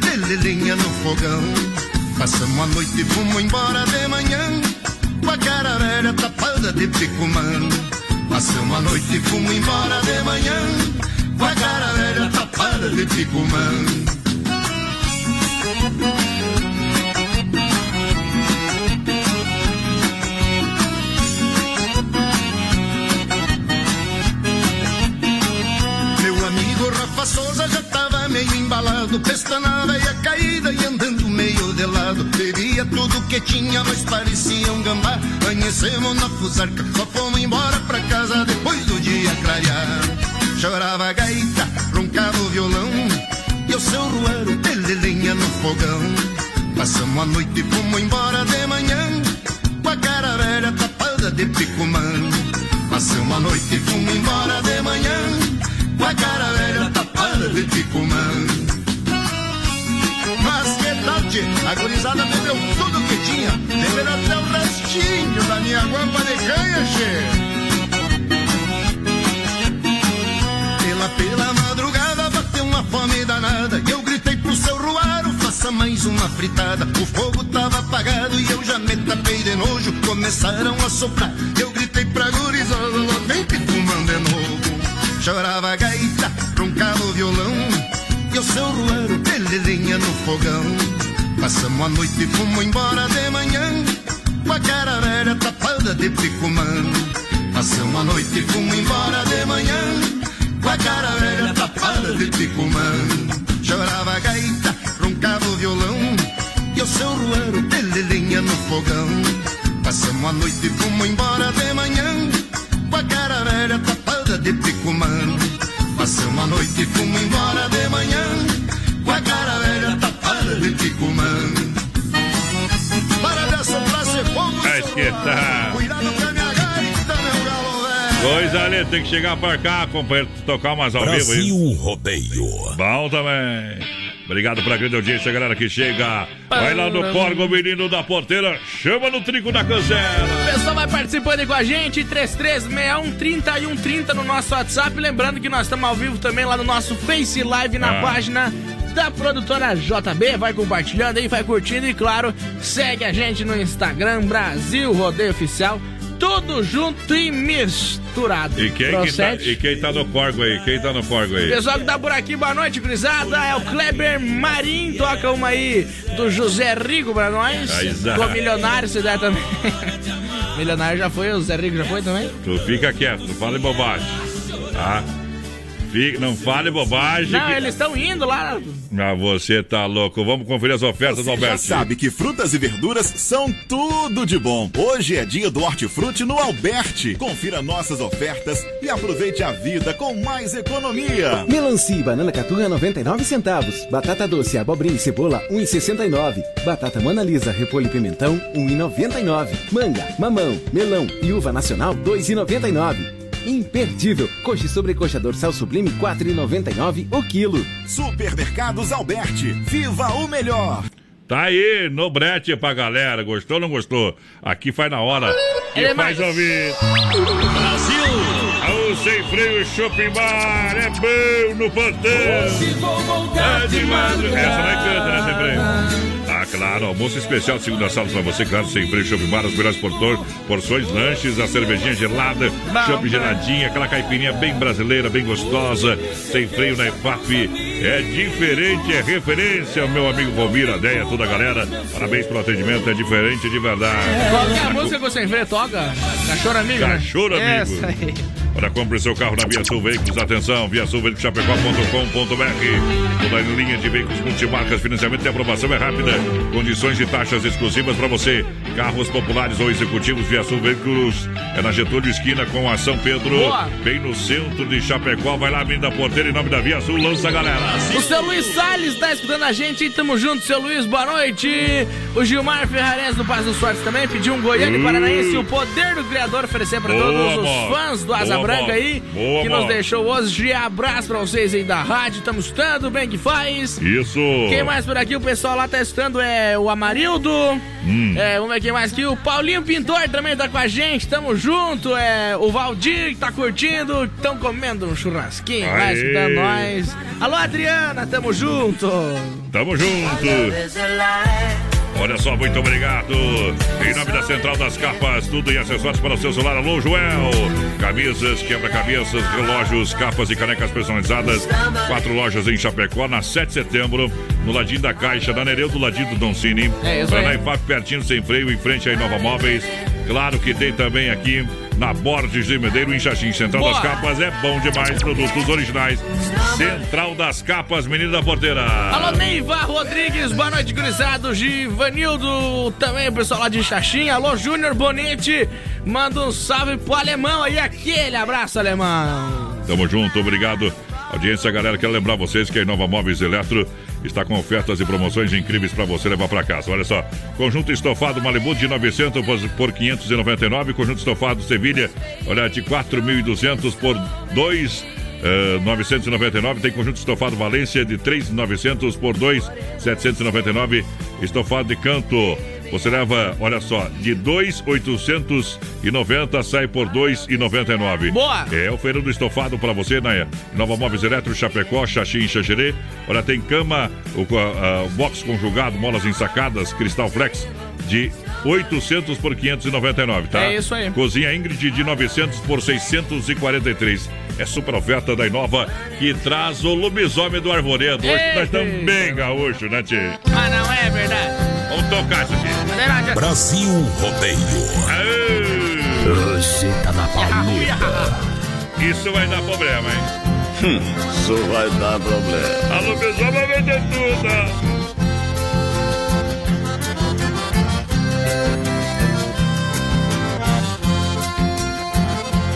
de lenha no fogão Passamos a noite e fomos embora de manhã Com a cara velha tapada de picumã Passamos a noite e fomos embora de manhã com a cara velha tapada de picumã. Meu amigo Rafa tava meio embalado, pestanada e a caída e andando meio de lado. Bebia tudo que tinha, mas parecia um gambá. Amanhecemos na fusarca, só fomos embora pra casa depois do dia clarear. Chorava a gaita, roncava o violão, e o seu ruero de lenha no fogão. Passamos a noite e fomos embora de manhã, com a cara velha tapada de picumã. Passamos a noite e fomos embora de manhã, a cara velha tapada de picumã. Mas que tchê? A gurizada bebeu tudo que tinha, beberam até o restinho da minha guampa de canha, che. Pela, pela madrugada bateu uma fome danada E eu gritei pro seu ruaro, faça mais uma fritada O fogo tava apagado e eu já me tapei de nojo Começaram a soprar, eu gritei pra gurizada vem novo Chorava a gaita, roncava o violão. E o seu ruaro, pelelinha no fogão. Passamos a noite e fomos embora de manhã. Com a cara velha tapada de picumã Passamos a noite e fomos embora de manhã. Com a cara velha tapada de picumã. Chorava a gaita, roncava o violão, e o seu ruero pelelinha no fogão. Passamos a noite e fomos embora de manhã, com a cara velha tapada de picumã. Passamos a noite e fomos embora de manhã, com a cara velha tapada de picumã. Para de assoprar ser fogo, Vai esquentar. cuidado com a minha gaita, meu galo velho. Coisa ali, tem que chegar pra cá, companheiro, tocar umas ao vivo aí. Brasil Rodeio. Bom também. Obrigado pela grande audiência, galera que chega. Vai lá no Corgo, menino da porteira. Chama no trico da cancela. O pessoal vai participando com a gente, 3361 3130 no nosso WhatsApp. Lembrando que nós estamos ao vivo também lá no nosso Face Live na Ah. página da produtora JB. Vai compartilhando aí, vai curtindo e, claro, segue a gente no Instagram, Brasil Rodeio Oficial. Tudo junto e misturado. E quem, que tá, e quem tá no Corgo aí? Quem tá no Corgo aí? Pessoal que tá por aqui, boa noite, gurizada. É o Kleber Marim, toca uma aí do José Rico pra nós. Com milionário, se der também. milionário já foi, o José Rico já foi também? Tu fica quieto, não fale bobagem. Tá? Fica, não fale bobagem. Não, que- eles estão indo lá. Ah, você tá louco. Vamos conferir as ofertas do Você Alberto. sabe que frutas e verduras são tudo de bom. Hoje é dia do hortifruti no Alberti. Confira nossas ofertas e aproveite a vida com mais economia. Melancia e banana caturra 99 centavos. Batata doce, abobrinha e cebola 1,69. Batata Mona Lisa, repolho e pimentão 1,99. Manga, mamão, melão e uva nacional 2,99. Imperdível. Coxa e sobrecoxa dorsal sublime 4,99 o quilo. Supermercados Alberti. Viva o melhor. Tá aí no brete pra galera. Gostou ou não gostou? Aqui faz na hora. E É faz mais. ouvir. Brasil! Aô, sem freio, shopping bar. É bom no portão. É de madrugada. Essa vai canta, né, sem freio? Ah, claro, almoço especial de segunda sábado pra você, claro, sem freio, shopping bar, os melhores portões, porções, lanches, a cervejinha gelada, chopp geladinha, aquela caipirinha bem brasileira, bem gostosa, sem freio na EFAP. É diferente, é referência, meu amigo Valmir, a Deia, toda a galera. Parabéns pelo atendimento, é diferente de verdade. Qual é a música que você freio toca? Cachorro amigo, né? Cachorro amigo. Essa aí. Para compre seu carro na Via Sul Veículos, atenção, Via Sul Veículos Chapecó.com.br. Toda linha de veículos multimarcas, financiamento e aprovação é rápida. Condições e taxas exclusivas para você. Carros populares ou executivos, Via Sul Veículos. É na Getúlio Esquina com a São Pedro, Boa. bem no centro de Chapecó. Vai lá, Avenida Porteira, em nome da Via Sul, lança a galera. O seu Luiz Salles tá escutando a gente, tamo junto, seu Luiz, boa noite. O Gilmar Ferrarense do Paz dos Sortes também pediu um Goiânia Uh. Paranaense, o poder do Criador oferecer pra Boa, todos os fãs do Asa Boa, Branca amor. aí, Boa, que nos deixou hoje. Abraço pra vocês aí da rádio, tamo escutando, bem que faz. Isso. Quem mais por aqui? O pessoal lá tá escutando é o Amarildo. Hum. É, vamos ver quem mais aqui. O Paulinho Pintor também tá com a gente. Tamo junto. É, o Valdir que tá curtindo. Tão comendo um churrasquinho. Aê. escutando nós. Alô, Adriana, tamo junto. Tamo junto. Olha só, muito obrigado. Em nome da Central das Capas, tudo em acessórios para o seu celular. Alô, Joel. Camisas, quebra-cabeças, relógios, capas e canecas personalizadas. Quatro lojas em Chapecó, na 7 de setembro, no ladinho da Caixa, da Nereu, do ladinho do Don Cine. É isso aí. na IFAP, pertinho, sem freio, em frente a Inova Móveis. Claro que tem também aqui na Borges de Medeiro, em Xaxim. Central Boa. das Capas é bom demais. Produtos originais. Central das Capas, menino da porteira. Alô, Neiva Rodrigues, boa noite, gurizado. Givanildo, também o pessoal lá de Xaxim. Alô, Júnior Bonete, manda um salve pro alemão aí, aquele abraço, alemão. Tamo junto, obrigado. Audiência, galera, quero lembrar vocês que a Inova Móveis Eletro está com ofertas e promoções incríveis para você levar para casa. Olha só, conjunto estofado Malibu de 900 por- por 599, conjunto estofado Sevilha, olha, de 4.200 por 2 eh, 999, tem conjunto estofado Valência de 3.900 por 2.799, estofado de canto você leva, olha só, de 2,890 sai por 2,99. Boa! É o feirão do estofado para você na Nova Móveis Eletro, Chapecó, Xaxim e Xaxerê. Olha, tem cama, o, ah, box conjugado, molas ensacadas, Cristal Flex de 800 por 599, tá? É isso aí. Cozinha Ingrid de 900 por 643. É super oferta da Inova que traz o lobisomem do Arvoredo. Hoje nós também gaúcho, né, Tchê? Mas não é verdade. Vamos tocar isso aqui. Brasil Rodeio. Você tá na paleta. Isso vai dar problema, hein? Isso vai dar problema. A lobisomem vai vender tudo.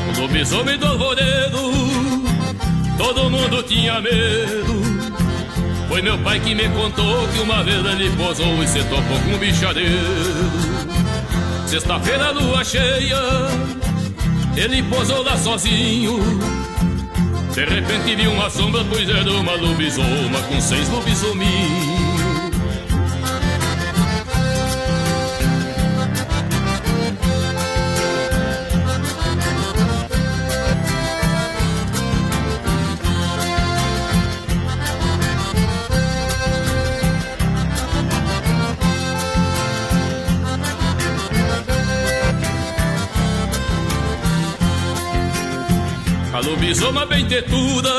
O lobisomem do alvoredo, todo mundo tinha medo. Foi meu pai que me contou que uma vez ele posou e se topou com um bichadeiro. Sexta-feira, lua cheia, ele posou lá sozinho. De repente viu uma sombra, pois era uma lobisoma com seis lobisominhos. A lobisoma bem tetuda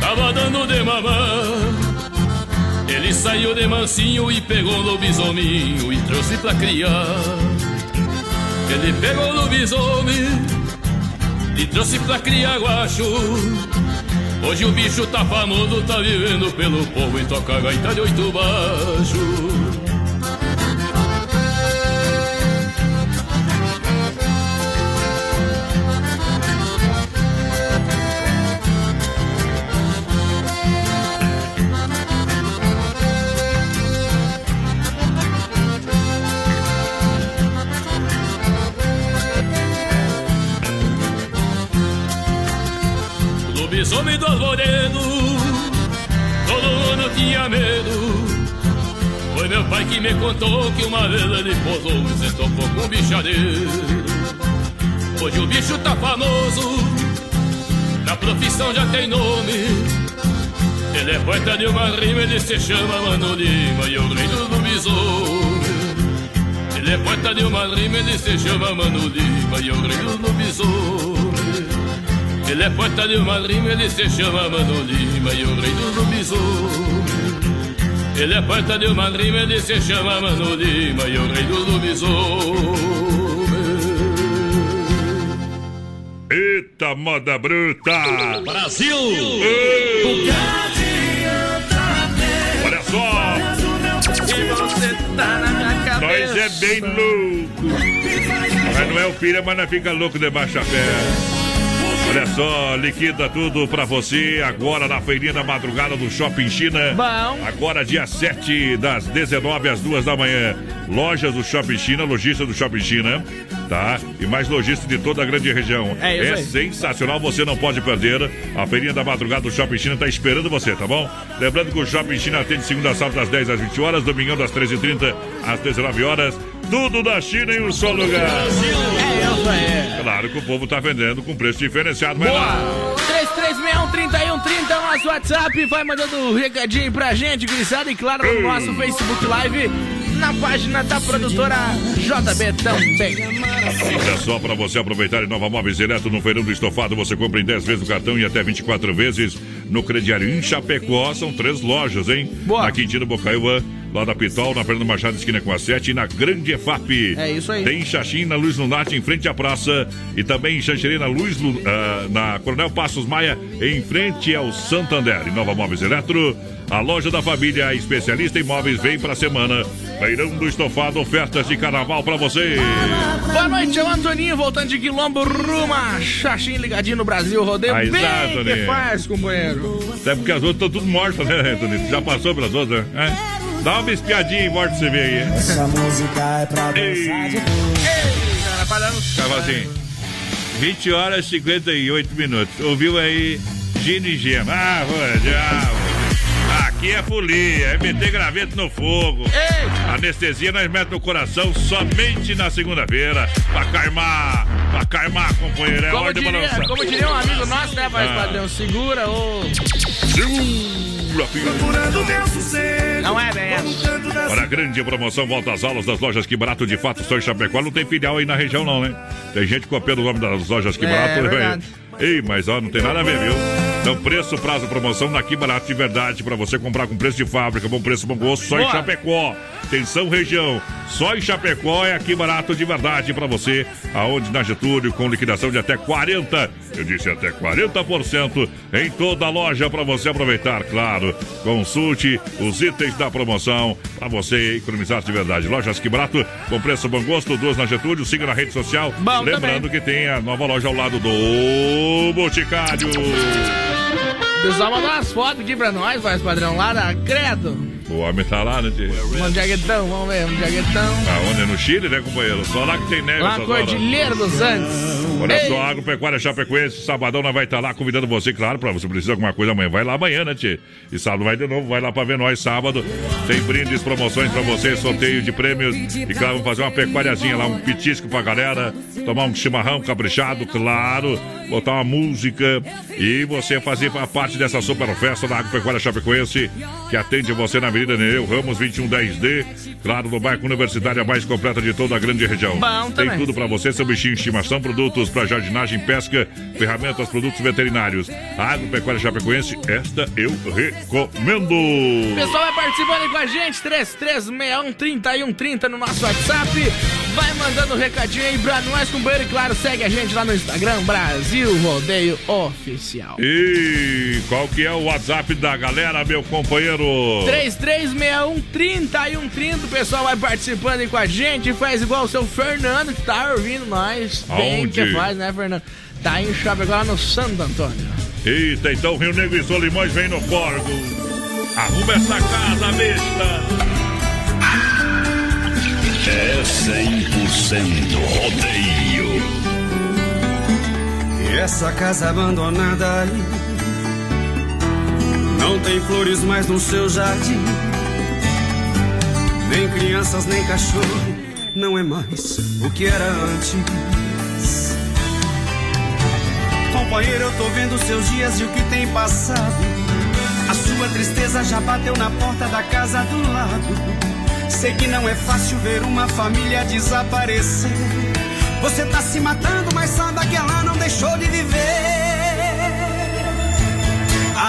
Tava dando de mamar Ele saiu de mansinho e pegou o lobisominho E trouxe pra criar. Ele pegou o lobisomem E trouxe pra criar guacho. Hoje o bicho tá famoso Tá vivendo pelo povo Em toca gaita de oito baixo contou Que uma vez ele posou E se topou com um bichadeiro. Hoje o bicho tá famoso Na profissão já tem nome. Ele é poeta de uma rima Ele se chama Mano Lima E o rei do lobisomem. Ele é poeta de uma rima Ele se chama Mano Lima E o rei do lobisomem. Ele é poeta de uma rima, ele se chama Mano Lima e o rei do lobisomem. Ele é poeta de uma rima, ele se chama Mano Lima e o rei do lobisomem. Eita, moda bruta! Brasil! Ei! Olha só! tá na minha cabeça. Nós é bem louco! Mas não é o filho, mas nós fica louco debaixo da pé. Olha só, liquida tudo pra você agora na feirinha da madrugada do Shopping China. Bom. Agora dia 7 das 19 às 2 da manhã. Lojas do Shopping China, lojista do Shopping China, tá? E mais lojista de toda a grande região. É isso aí. sensacional, você não pode perder. A feirinha da madrugada do Shopping China tá esperando você, tá bom? Lembrando que o Shopping China atende segunda a sábado das 10 às 20 horas, domingão das 13h30 às 19 horas. Tudo da China em um só lugar. É isso aí. Claro que o povo tá vendendo com preço diferenciado, lá. Boa! 3361-3130 é o nosso WhatsApp. Vai mandando um recadinho pra gente, gurizada. E claro, no nosso Facebook Live na página da produtora JB também. Olha só para você aproveitar em Nova Móveis Eletro no Feirão do Estofado, você compra em 10 vezes o cartão e até 24 vezes no crediário em Chapecó. São três lojas, hein? Boa. Na Quintino Bocaiúva, lá da Pitol, na Fernando Machado, esquina com a 7 e na Grande EFAP. É isso aí. Tem Xaxim na Luz Lunarte, em frente à praça. E também em Xanxerê, na Luz, Lu- ah, na Coronel Passos Maia, em frente ao Santander. Em Nova Móveis Eletro, a loja da família especialista em móveis vem para a semana. Feirão do Estofado, ofertas de carnaval para você. Boa noite, é o Antoninho, voltando de Quilombo, Ruma, Xaxim ligadinho no Brasil, rodeio Ah, bem exato, que faz, companheiro. Até porque as outras estão tudo mortas, né, Tonito? Já passou pelas outras, né? É. Dá uma espiadinha e morte você vê aí. Essa música é pra dançar de Ei, assim. 20 horas e 58 minutos. Ouviu aí Gino e Gema. Ah, foi, diabo. Aqui é folia, é meter graveto no fogo. Anestesia nós metemos no coração somente na segunda-feira. Pra calmar, pra calmar, companheiro. É Como hora de diria, balançar. como diria um amigo nosso, né, Voz Ah. Padrão? Segura ou. Segura, filho. Não é bem essa. Para a grande promoção, volta às aulas das lojas Que Barato de fato, só em Chapecó. Não tem filial aí na região, não, né? Tem gente copiando o nome das lojas Que É, Barato. né? verdade. Ei, mas ó, não tem nada a ver, viu? Então, preço, prazo, promoção na Que Barato de verdade. Para você comprar com preço de fábrica, bom preço, bom gosto, só em. Chapecó. Atenção, região. Só em Chapecó é aqui barato de verdade para você. Aonde na Getúlio, com liquidação de até 40%. Eu disse até 40% em toda a loja para você aproveitar, claro. Consulte os itens da promoção para você economizar de verdade. Lojas Que Barato, com preço bom gosto, duas na Getúlio. Siga na rede social. Bom Lembrando que tem a nova loja ao lado do Boticário. Pessoal mandou umas fotos aqui pra nós, Voz Padrão, lá da Credo. O homem tá lá, né, tio? Um jaguetão, vamos ver, um jaguetão. Aonde? É no Chile, né, companheiro? Só lá que tem neve. Lá. Cordilheira dos Andes. Olha Ei, só, Agropecuária Chapecoense, sabadão nós vai estar lá convidando você, claro, pra você precisar de alguma coisa amanhã. Vai lá amanhã, né, tio? E sábado vai de novo, vai lá pra ver nós sábado. Tem brindes, promoções pra você, sorteio de prêmios. E claro, vamos fazer uma pecuariazinha lá, um pitisco pra galera. Tomar um chimarrão caprichado, claro. Botar uma música. E você fazer a parte dessa super festa da Agropecuária Chapecoense, que atende você na Avenida Nereu Ramos 2110D. Claro, no bairro a mais completa de toda a grande região. Bom Tem tudo pra você, seu bichinho de estimação, produtos para jardinagem, pesca, ferramentas, produtos veterinários. A Agropecuária Chapecoense, esta eu recomendo. O pessoal vai participando aí com a gente, 33613130 no nosso WhatsApp. Vai mandando um recadinho aí pra nós, companheiro. E claro, segue a gente lá no Instagram, Brasil Rodeio Oficial. E qual que é o WhatsApp da galera, meu companheiro? 33613130, o pessoal vai participando aí com a gente. Faz igual o seu Fernando, que tá ouvindo nós. Bem que faz, né, Fernando? Tá em Chapecó, lá no Santo Antônio. Eita, então Rio Negro e Solimões vem no corgo. Arruma essa casa, besta. É 100% rodeio. E essa casa abandonada aí Não tem flores mais no seu jardim. Nem crianças, nem cachorro. Não é mais o que era antes. Companheiro, eu tô vendo seus dias e o que tem passado. A sua tristeza já bateu na porta da casa do lado. Sei que não é fácil ver uma família desaparecer. Você tá se matando, mas saiba que ela não deixou de viver.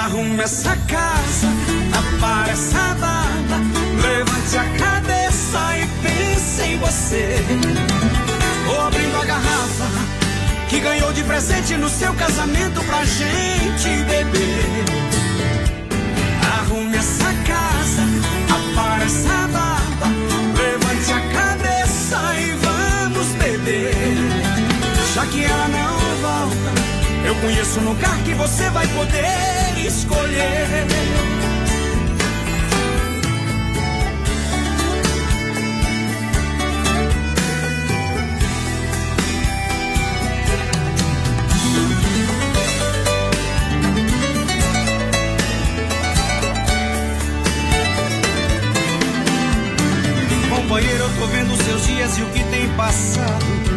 Arrume essa casa, apare essa barba, levante a cabeça e pense em você. Vou abrindo a garrafa que ganhou de presente no seu casamento pra gente beber. Arrume essa casa, apare essa barba, conheço um lugar que você vai poder escolher. Companheiro, eu tô vendo seus dias e o que tem passado.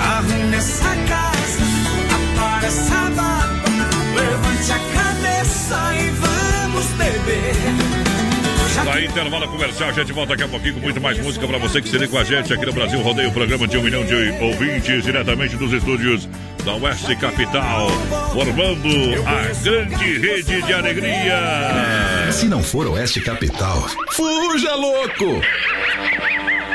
Arrume essa casa, apare essa barba, levante a cabeça e vamos beber. Tá intervalo comercial, a gente volta daqui a pouquinho com muito mais música pra você que se liga com a gente aqui no Brasil Rodeio, programa de um milhão de ouvintes diretamente dos estúdios da Oeste Capital, formando a grande rede de alegria. Se não for Oeste Capital, fuja louco!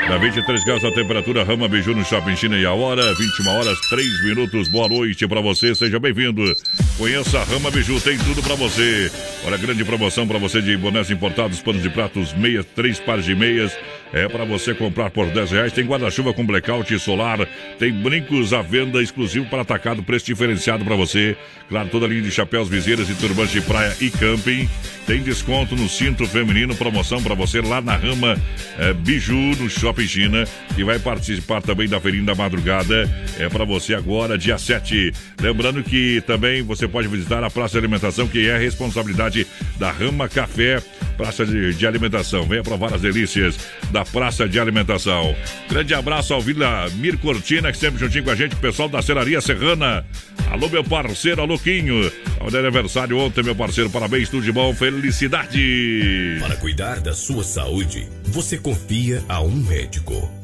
Na 23 graus a temperatura, Rama Biju no Shopping China e a hora, 21 horas 3 minutos. Boa noite pra você, seja bem-vindo. Conheça a Rama Biju, tem tudo pra você. Olha, grande promoção pra você de bonés importados, panos de pratos, meias, três pares de meias. É pra você comprar por 10 reais. Tem guarda-chuva com blackout solar. Tem brincos à venda exclusivo para atacado, preço diferenciado pra você. Claro, toda linha de chapéus, viseiras e turbantes de praia e camping. Tem desconto no cinto feminino, promoção pra você lá na Rama é, Biju, no Shopping China. E vai participar também da feirinha da madrugada. É pra você agora, dia 7. Lembrando que também você pode visitar a Praça de Alimentação, que é a responsabilidade da Rama Café, Praça de, de Alimentação. Venha provar as delícias da Praça de Alimentação. Grande abraço ao Vila Mir Cortina, que sempre juntinho com a gente, o pessoal da Serraria Serrana. Alô, meu parceiro, alô, Quinho. Ao aniversário ontem, meu parceiro, parabéns, tudo de bom, felicidade. Para cuidar da sua saúde, você confia a um médico.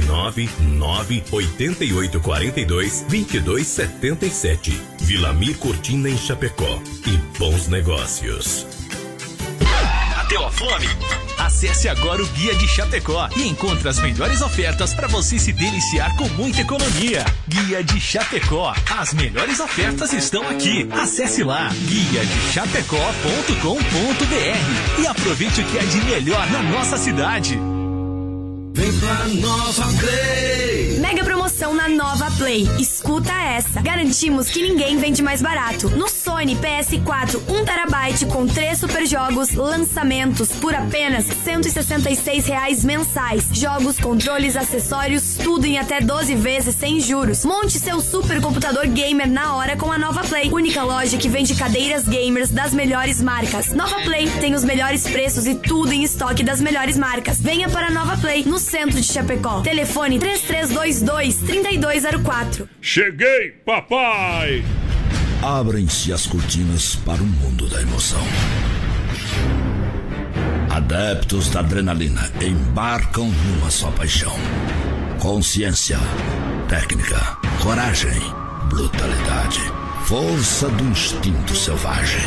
49 9 88 42 22 77. Vilamir Cortina em Chapecó. E bons negócios. Bateu a fome? Acesse agora o Guia de Chapecó e encontre as melhores ofertas para você se deliciar com muita economia. Guia de Chapecó. As melhores ofertas estão aqui. Acesse lá guiadechapecó.com.br e aproveite o que é de melhor na nossa cidade. Vem pra Nova. Mega promoção na Nova Play. Escuta essa. Garantimos que ninguém vende mais barato. No Sony PS4 1TB com 3 super jogos, lançamentos por apenas 166 reais mensais. Jogos, controles, acessórios, tudo em até 12 vezes sem juros. Monte seu super computador gamer na hora com a Nova Play. Única loja que vende cadeiras gamers das melhores marcas. Nova Play tem os melhores preços e tudo em estoque das melhores marcas. Venha para a Nova Play, no centro de Chapecó. Telefone 3322-3204. Cheguei, papai! Abrem-se as cortinas para o mundo da emoção. Adeptos da adrenalina embarcam numa só paixão. Consciência, técnica, coragem, brutalidade, força do instinto selvagem.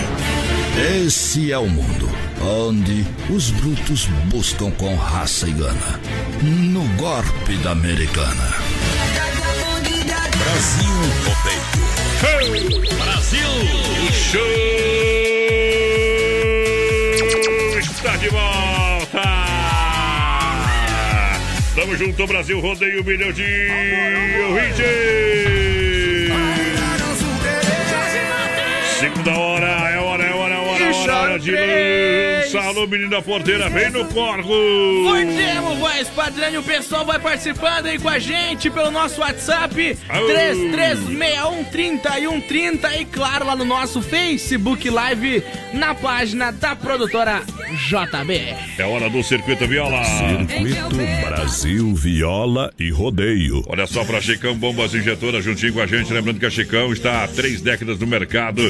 Esse é o mundo onde os brutos buscam com raça e gana. No golpe da americana. Brasil Rodeio. Brasil! O show está de volta! Tamo junto, Brasil Rodeio, milhão de ouvintes! Segunda hora, é hora, é hora, é hora, é hora, hora de menino da porteira, vem no porco! Fortemos, voz padrão, e o pessoal vai participando aí com a gente pelo nosso WhatsApp Au. 33613130 e claro lá no nosso Facebook Live na página da produtora JB. É hora do Circuito Viola. Circuito Brasil Viola e Rodeio. Olha só pra Chicão Bombas Injetoras juntinho com a gente. Lembrando que a Chicão está há três décadas no mercado.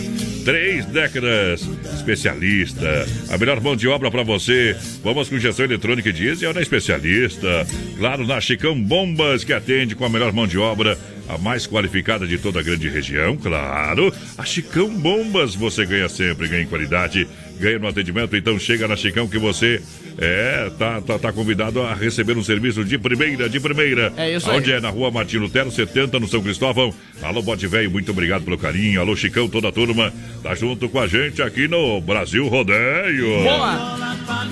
Três décadas. Especialista. A melhor mão de obra pra você. Bombas com injeção eletrônica e diesel é na especialista. Claro, na Chicão Bombas que atende com a melhor mão de obra. a mais qualificada de toda a grande região, claro. A Chicão Bombas você ganha sempre, ganha em qualidade, ganha no atendimento. Então chega na Chicão que você é, tá, tá, tá convidado a receber um serviço de primeira, de primeira. É isso aí. Onde é? Na rua Martin Lutero, 70, no São Cristóvão. Alô, Bote Velho, muito obrigado pelo carinho. Alô, Chicão, toda a turma. Tá junto com a gente aqui no Brasil Rodeio. Boa!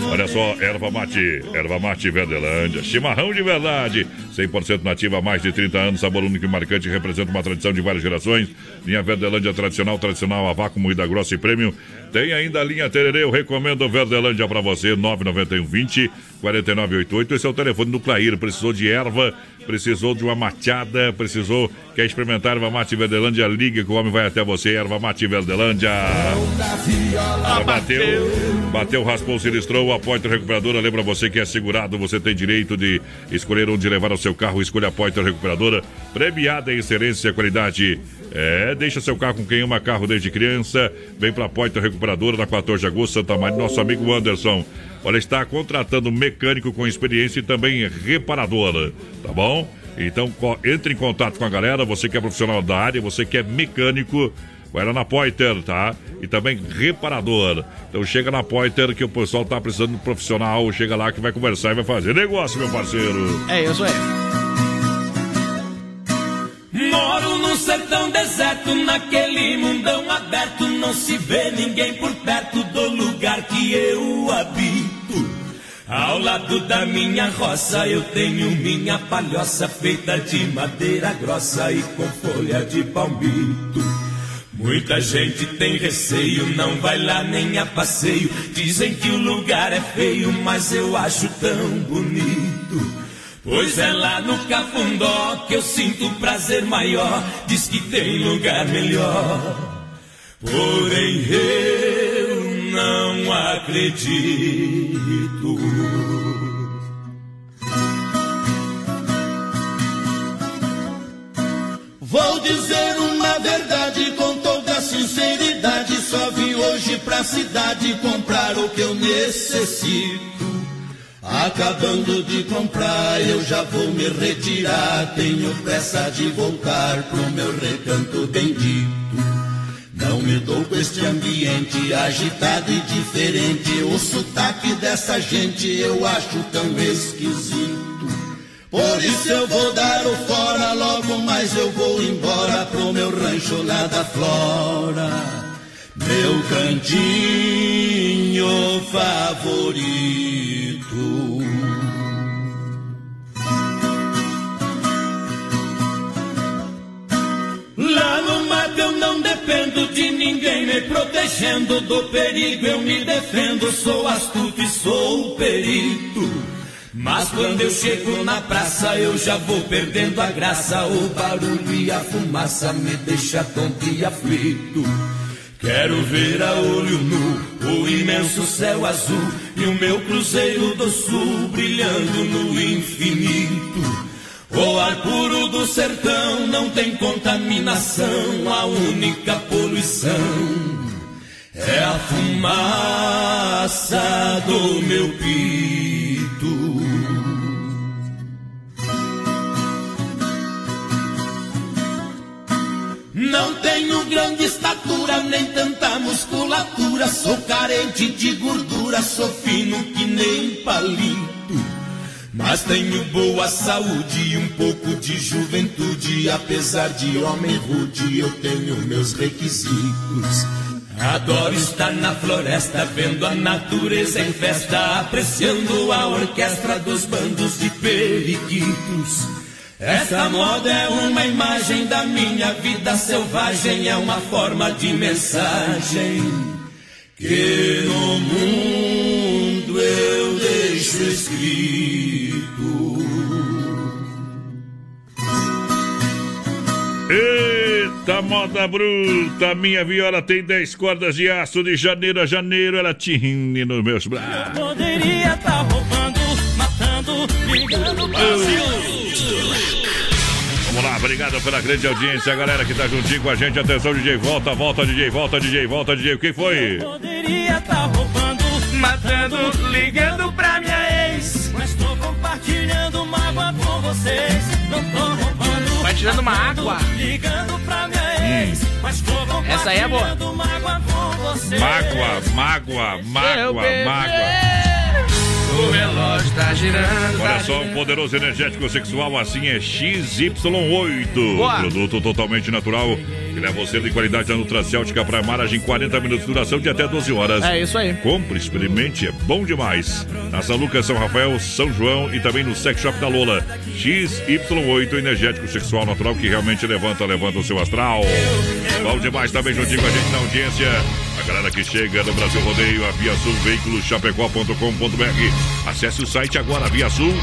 Olha só, erva mate, erva mate Verdelândia, chimarrão de verdade, 100% nativa há mais de 30 anos, sabor único e marcante, representa uma tradição de várias gerações. Linha Verdelândia tradicional, tradicional, a vácuo, moída grossa e prêmio. Tem ainda a linha Tererê, eu recomendo Verdelândia pra você, 991 20 4988. Esse é o telefone do Clair. Precisou de erva, precisou de uma mateada, precisou, quer experimentar erva mate Verdelândia? Ligue que o homem vai até você, erva mate Verdelândia. Bateu, bateu, raspou, sinistrou, a Pointer Recuperadora. Lembra você que é segurado, você tem direito de escolher onde levar o seu carro. Escolha a Pointer Recuperadora, premiada em excelência qualidade. É, deixa seu carro com quem ama carro desde criança. Vem pra Pointer Recuperadora, na 14 de agosto, Santa Maria. Nosso amigo Anderson, olha, está contratando mecânico com experiência e também reparador, tá bom? Então, entre em contato com a galera, você que é profissional da área, você que é mecânico, vai lá na Pointer, tá? E também reparador. Então chega na Pointer que o pessoal tá precisando de um profissional, chega lá que vai conversar e vai fazer negócio, meu parceiro. É isso aí. Moro num sertão deserto, naquele mundão aberto. Não se vê ninguém por perto do lugar que eu habito. Ao lado da minha roça eu tenho minha palhoça feita de madeira grossa e com folha de palmito. Muita gente tem receio, não vai lá nem a passeio. Dizem que o lugar é feio, mas eu acho tão bonito. Pois é lá no Cafundó que eu sinto prazer maior. Diz que tem lugar melhor. Porém eu não acredito. Vou dizer uma verdade com toda sinceridade. Só vim hoje pra cidade comprar o que eu necessito. Acabando de comprar, eu já vou me retirar. Tenho pressa de voltar pro meu recanto bendito. Não me dou com este ambiente agitado e diferente. O sotaque dessa gente eu acho tão esquisito. Por isso eu vou dar o fora, logo mais eu vou embora pro meu rancho lá da Flora. Meu cantinho favorito. Lá no mato eu não dependo de ninguém me protegendo do perigo. Eu me defendo, sou astuto e sou perito. Mas quando eu chego na praça eu já vou perdendo a graça. O barulho e a fumaça me deixa tonto e aflito. Quero ver a olho nu o imenso céu azul e o meu cruzeiro do sul brilhando no infinito. O ar puro do sertão não tem contaminação, a única poluição é a fumaça do meu pito. Não tenho grande estatura, nem tanta musculatura. Sou carente de gordura, sou fino que nem palito. Mas tenho boa saúde e um pouco de juventude. Apesar de homem rude, eu tenho meus requisitos. Adoro estar na floresta, vendo a natureza em festa, apreciando a orquestra dos bandos de periquitos. Esta moda é uma imagem da minha vida selvagem, é uma forma de mensagem que no mundo eu deixo escrito. Eita moda bruta, minha viola tem 10 cordas de aço de janeiro a janeiro, ela tine nos meus braços. Poderia estar roubando, matando, ligando Brasil. Lá, obrigado pela grande audiência, a galera que tá juntinho com a gente. Atenção, DJ, volta, volta, DJ, volta, DJ, volta, DJ. Quem foi? Poderia estar roubando, matando, ligando pra minha ex. Mas tô compartilhando mágoa com vocês. Não tô roubando, tirando uma água. Ligando pra minha ex, mas tô Essa aí é boa. compartilhando mágoa com você. Mágoa, mágoa, mágoa, mágoa. O relógio tá girando. Olha tá só, um poderoso energético sexual assim é XY8. Boa. Produto totalmente natural que leva você de qualidade da Nutracêutica para maragem 40 minutos, duração de até 12 horas. É isso aí. Compre, experimente, é bom demais. Na São Lucas, São Rafael, São João e também no Sex Shop da Lola. XY8 energético sexual natural que realmente levanta, levanta o seu astral. Bom demais também juntinho com a gente na audiência. Galera que chega no Brasil Rodeio, a Via Sul Veículos Chapecó.com.br. Acesse o site agora, Via Sul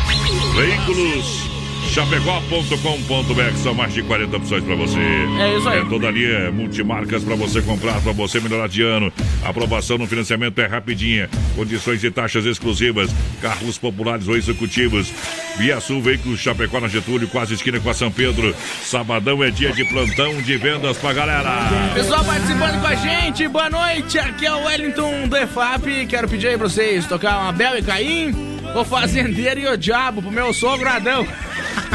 Veículos Chapecó.com.br são mais de 40 opções para você. É isso aí. É toda ali, é multimarcas para você comprar, para você melhorar de ano. A aprovação no financiamento é rapidinha. Condições e taxas exclusivas. Carros populares ou executivos. Via Sul Veículos Chapecó na Getúlio, quase esquina com a São Pedro. Sabadão é dia de plantão de vendas pra galera. Pessoal participando com a gente, boa noite. Aqui é o Wellington do EFAP. Quero pedir aí pra vocês tocar uma Bel e Caim, o fazendeiro e o diabo pro meu sogro Adão.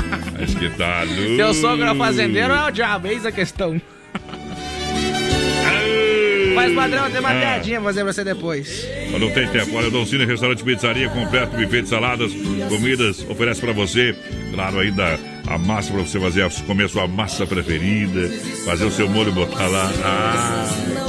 Mas que tá louco. Seu sogro é fazendeiro é o diabo? Eis a questão. Mas padrão, tem uma Ah. piadinha pra fazer pra você depois. Não tem tempo. Olha, Doncini Restaurante Pizzaria, completo, buffet de saladas, comidas, oferece pra você. Claro, ainda a massa pra você fazer, comer a sua massa preferida, fazer o seu molho, botar lá. Ah,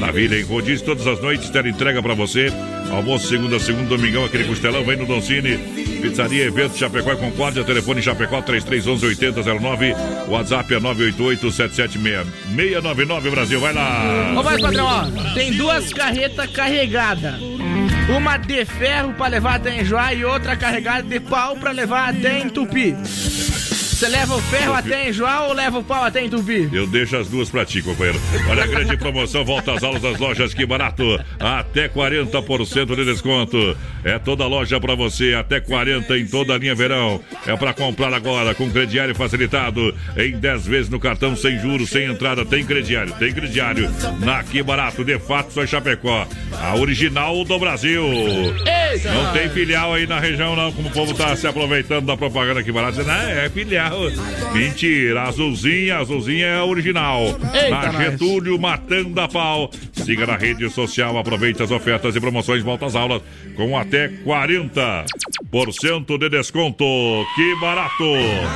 maravilha, hein? Rodízio todas as noites, tela entrega pra você. Almoço segunda a segunda, domingão, aquele costelão, vem no Doncini. Pizzaria, evento, Chapecó e Concórdia, telefone Chapecó 3311 8009, WhatsApp é 988 699 Brasil, vai lá. Ô, vai, padrão, ó. Tem duas carretas carregadas. Uma de ferro pra levar até Enjoar e outra carregada de pau pra levar até Entupi. Você leva o ferro até Enjoar ou leva o pau até Entupi? Eu deixo as duas pra ti, companheiro. Olha a grande promoção, volta às aulas das lojas, que barato. Até 40% de desconto. É toda loja pra você, até 40% em toda a linha verão. É pra comprar agora, com crediário facilitado. Em 10 vezes no cartão, sem juros, sem entrada. Tem crediário, tem crediário. Na Que Barato, de fato, só Chapecó. A original do Brasil. Não tem filial aí na região, não, como o povo tá se aproveitando da propaganda aqui barato. Dizendo, ah, é filial. Mentira, azulzinha, azulzinha é a original. Eita, na nós. Getúlio, matando a pau. Siga na rede social, aproveite as ofertas e promoções, volta às aulas com até 40% de desconto. Que barato!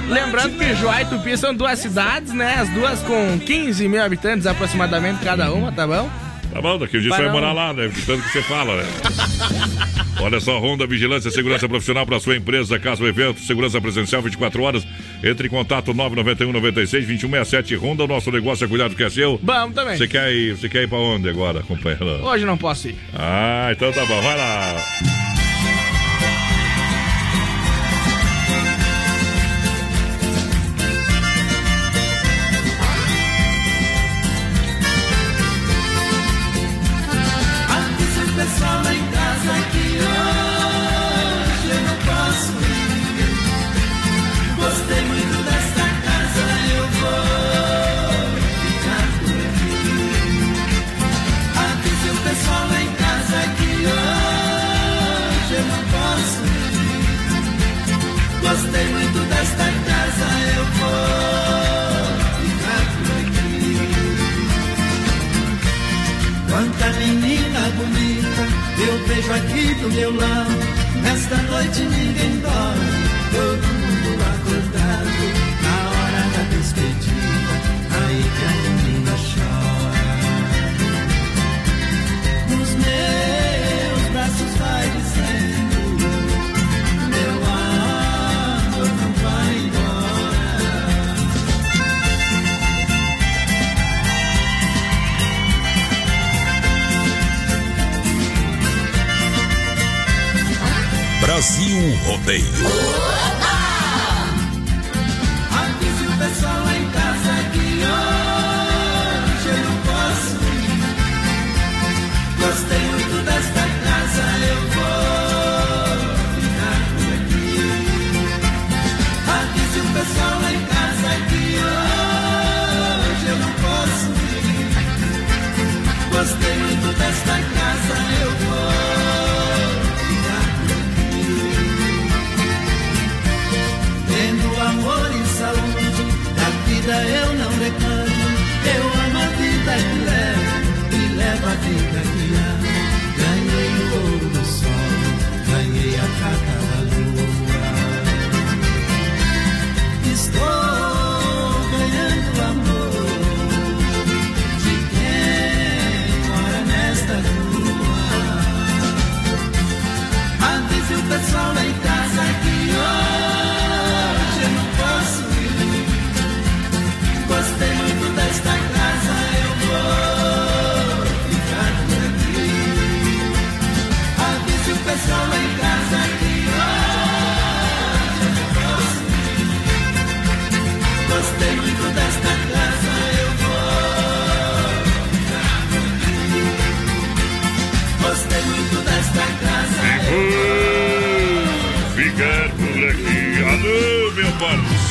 Lembrando que Joá e Tupi são duas cidades, né? As duas com 15 mil habitantes aproximadamente cada uma, tá bom? Tá bom, daqui a dia você vai morar lá, né? De tanto que você fala, né? Olha só, Honda Vigilância e Segurança Profissional para sua empresa, casa ou evento, segurança presencial 24 horas. Entre em contato 991 96 2167 Honda, o nosso negócio é cuidar do que é seu. Vamos também. Você quer ir, você quer ir pra onde agora, companheiro? Hoje não posso ir. Ah, então tá bom, vai lá. Brasil Rodeio.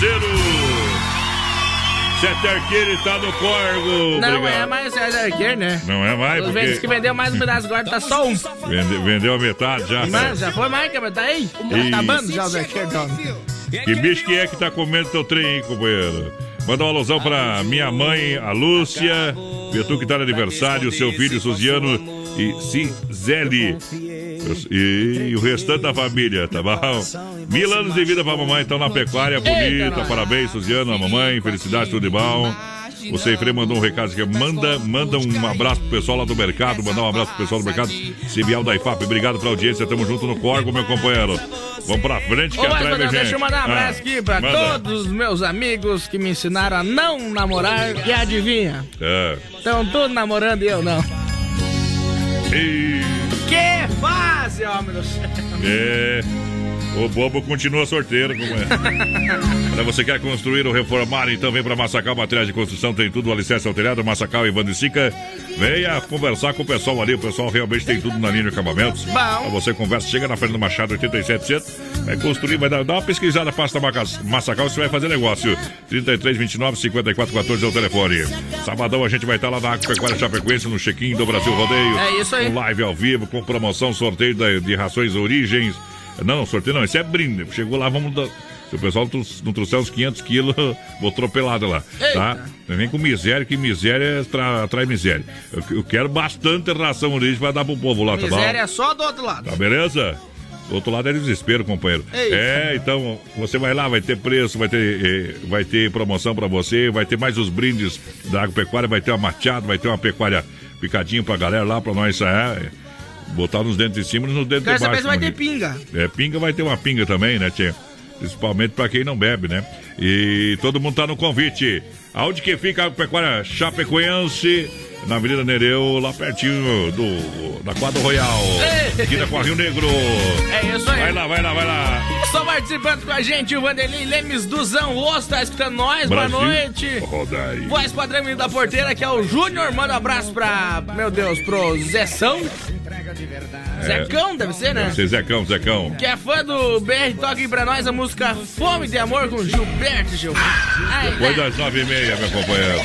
Parceiro. Sete Arqueiro tá no corgo. Não Obrigado. é mais César Arqueiro, né? Não é mais, Os porque vezes que vendeu mais um pedaço agora tá só um. vende- vendeu a metade já. Mas já foi mais que metade aí? Tá Ih. acabando já os arqueiros. Que bicho que é que tá comendo teu trem, hein, companheiro? Manda uma alusão pra minha mãe, a Lúcia, Pitu que tá no aniversário, seu filho Suziano e Cisele. E o restante da família, tá bom? Mil anos de vida pra mamãe, então na pecuária bonita. Parabéns, Suziano, a mamãe, felicidade, tudo de bom. O Seifre mandou um recado aqui. Manda, manda um abraço pro pessoal lá do mercado. Mandar um abraço pro pessoal do mercado. Cibial da IFAP. Obrigado pela audiência. Tamo junto no Corgo, meu companheiro. Vamos pra frente que Ô, atrás gente. deixa eu mandar um abraço Ah, aqui pra manda. todos os meus amigos que me ensinaram a não namorar e adivinha? É. Estão todos namorando e eu não. E... Que fase, homem do céu. É. O bobo continua sorteiro, como é. Para você quer construir ou reformar, então vem para Massacal Materiais de Construção, tem tudo, alicerce ao telhado, Massacal e Vandicica. Venha conversar com o pessoal ali, o pessoal realmente tem tudo na linha de acabamentos. Pra você conversa, chega na frente do Machado 8700, vai construir, vai dar, dá uma pesquisada, passa na Massacal, você vai fazer negócio. 33 29 54 14 é o telefone. Sabadão a gente vai estar lá na Agropecuária Chapecoense, no check-in do Brasil Rodeio. É isso aí. Com live ao vivo, com promoção, sorteio de rações origens. Não, sorteio não, isso é brinde. Chegou lá, vamos dar. Se o pessoal não trouxer uns 500 quilos, vou atropelada lá, tá? Não vem com miséria, que miséria tra- atrai miséria. Eu, eu quero bastante ração origem pra dar pro povo lá, tá bom? Miséria é só do outro lado. Tá beleza? Do outro lado é desespero, companheiro. Eita. É, então você vai lá, vai ter preço, vai ter, eh, vai ter promoção pra você, vai ter mais os brindes da agropecuária, vai ter uma machada, vai ter uma pecuária picadinho pra galera lá, pra nós é, botar nos dentes de cima e nos dentes Quero de baixo. se vai como ter pinga. é, pinga vai ter uma pinga também, né, Tchê? Principalmente pra quem não bebe, né? E todo mundo tá no convite. Aonde que fica a pecuária Chapecoense? Na Avenida Nereu, lá pertinho do, da Quadra Royal. Esquina com a Rio Negro. É isso aí. Vai lá, vai lá, vai lá. Só participando com a gente, o Vanderlei Lemes do Osso tá escutando nós. Boa Brasil. noite. Rodaí. Voz padrão da porteira, que é o Júnior. Manda um abraço pra, meu Deus, pro Zeção. Zecão, deve ser, né? Deve ser Zecão, Zecão. Que é fã do BR, aí pra nós a música Fome de Amor com Gilberto Gil. Ai, Depois das nove e meia, meu companheiro.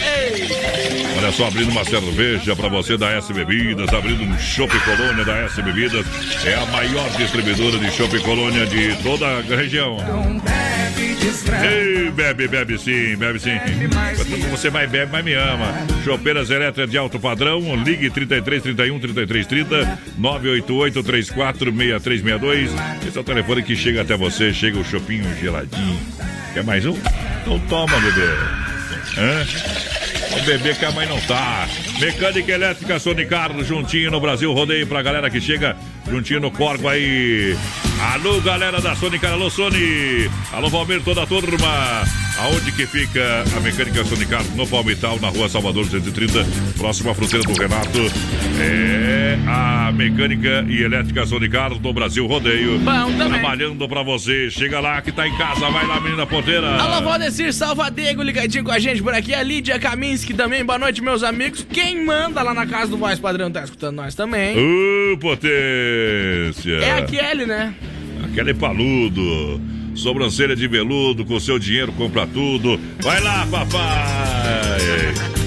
Olha só, abrindo uma cerveja pra você da S Bebidas, abrindo um Chopp Colônia da S Bebidas. É a maior distribuidora de Chopp Colônia de toda a região. Ei, bebe, bebe sim, bebe sim. Quando você vai bebe, mas me ama. Chopeiras elétricas de alto padrão, ligue 33 31 33 30 988 34 6362. Esse é o telefone que chega até você, chega o chopinho geladinho. Quer mais um? Então toma, bebê. Hã? O bebê que a mãe não tá. Mecânica elétrica Sonicar, juntinho no Brasil. Rodeio pra galera que chega juntinho no Corgo aí. Alô, galera da Sonicar. Alô, Sony. Alô, Valmir, toda a turma. Aonde que fica a Mecânica Sonicar? No Palmital, na rua Salvador 230, próximo à fronteira do Renato. É a Mecânica e Elétrica Sonicar do Brasil Rodeio. Bom também. Trabalhando pra você. Chega lá que tá em casa. Vai lá, menina ponteira. Alô, Valdecir Salvadego, ligadinho com a gente por aqui. A Lídia Kaminski também. Boa noite, meus amigos. Quem manda lá na casa do Voz Padrão tá escutando nós também. Ô, potência! É a Kelly, né? Aquele paludo. Sobrancelha de veludo, com seu dinheiro compra tudo. Vai lá, papai!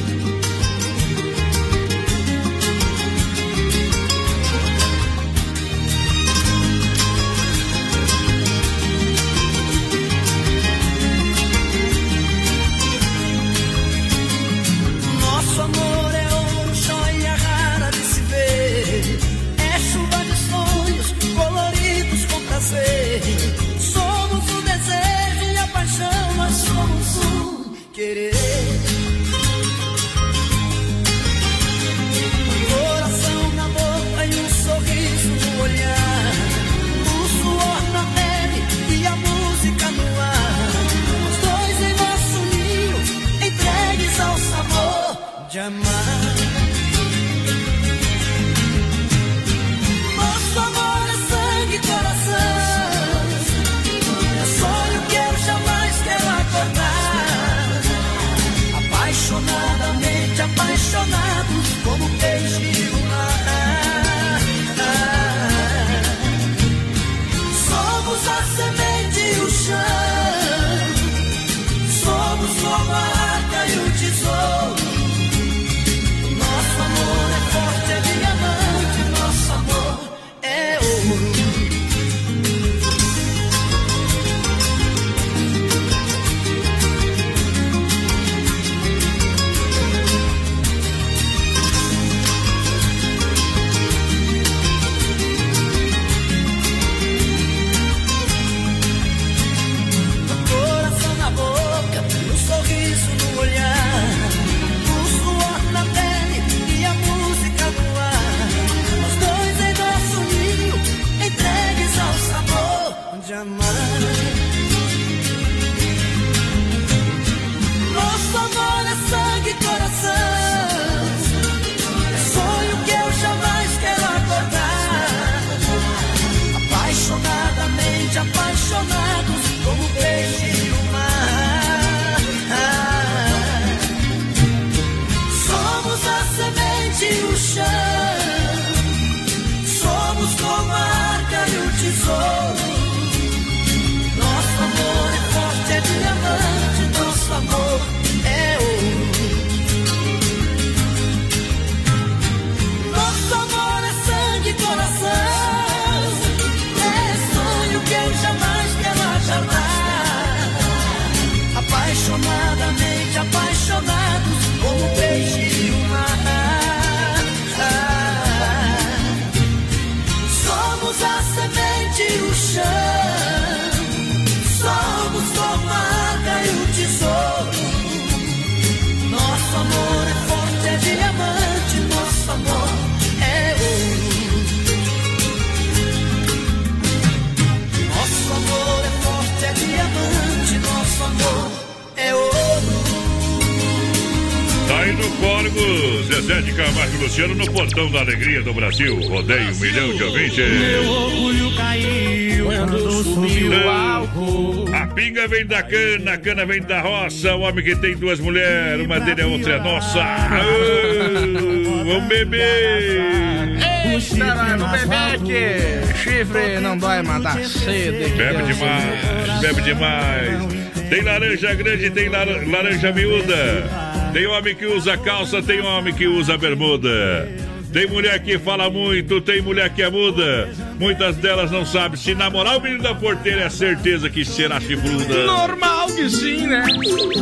Brasil. Rodeio um milhão de ouvintes. Meu orgulho caiu quando subiu o álcool. A pinga vem da cana, a cana vem da roça. O homem que tem duas mulheres, uma dele é outra é nossa. Vamos beber! Eita, nós vamos beber aqui. Chifre não dói, mas dá sede. que Bebe demais, bebe demais. Tem laranja grande, tem lar- laranja miúda. Tem homem que usa calça, tem homem que usa bermuda. Tem mulher que fala muito, tem mulher que é muda. Muitas delas não sabem se namorar o menino da porteira é certeza que será chifruda. Normal que sim, né?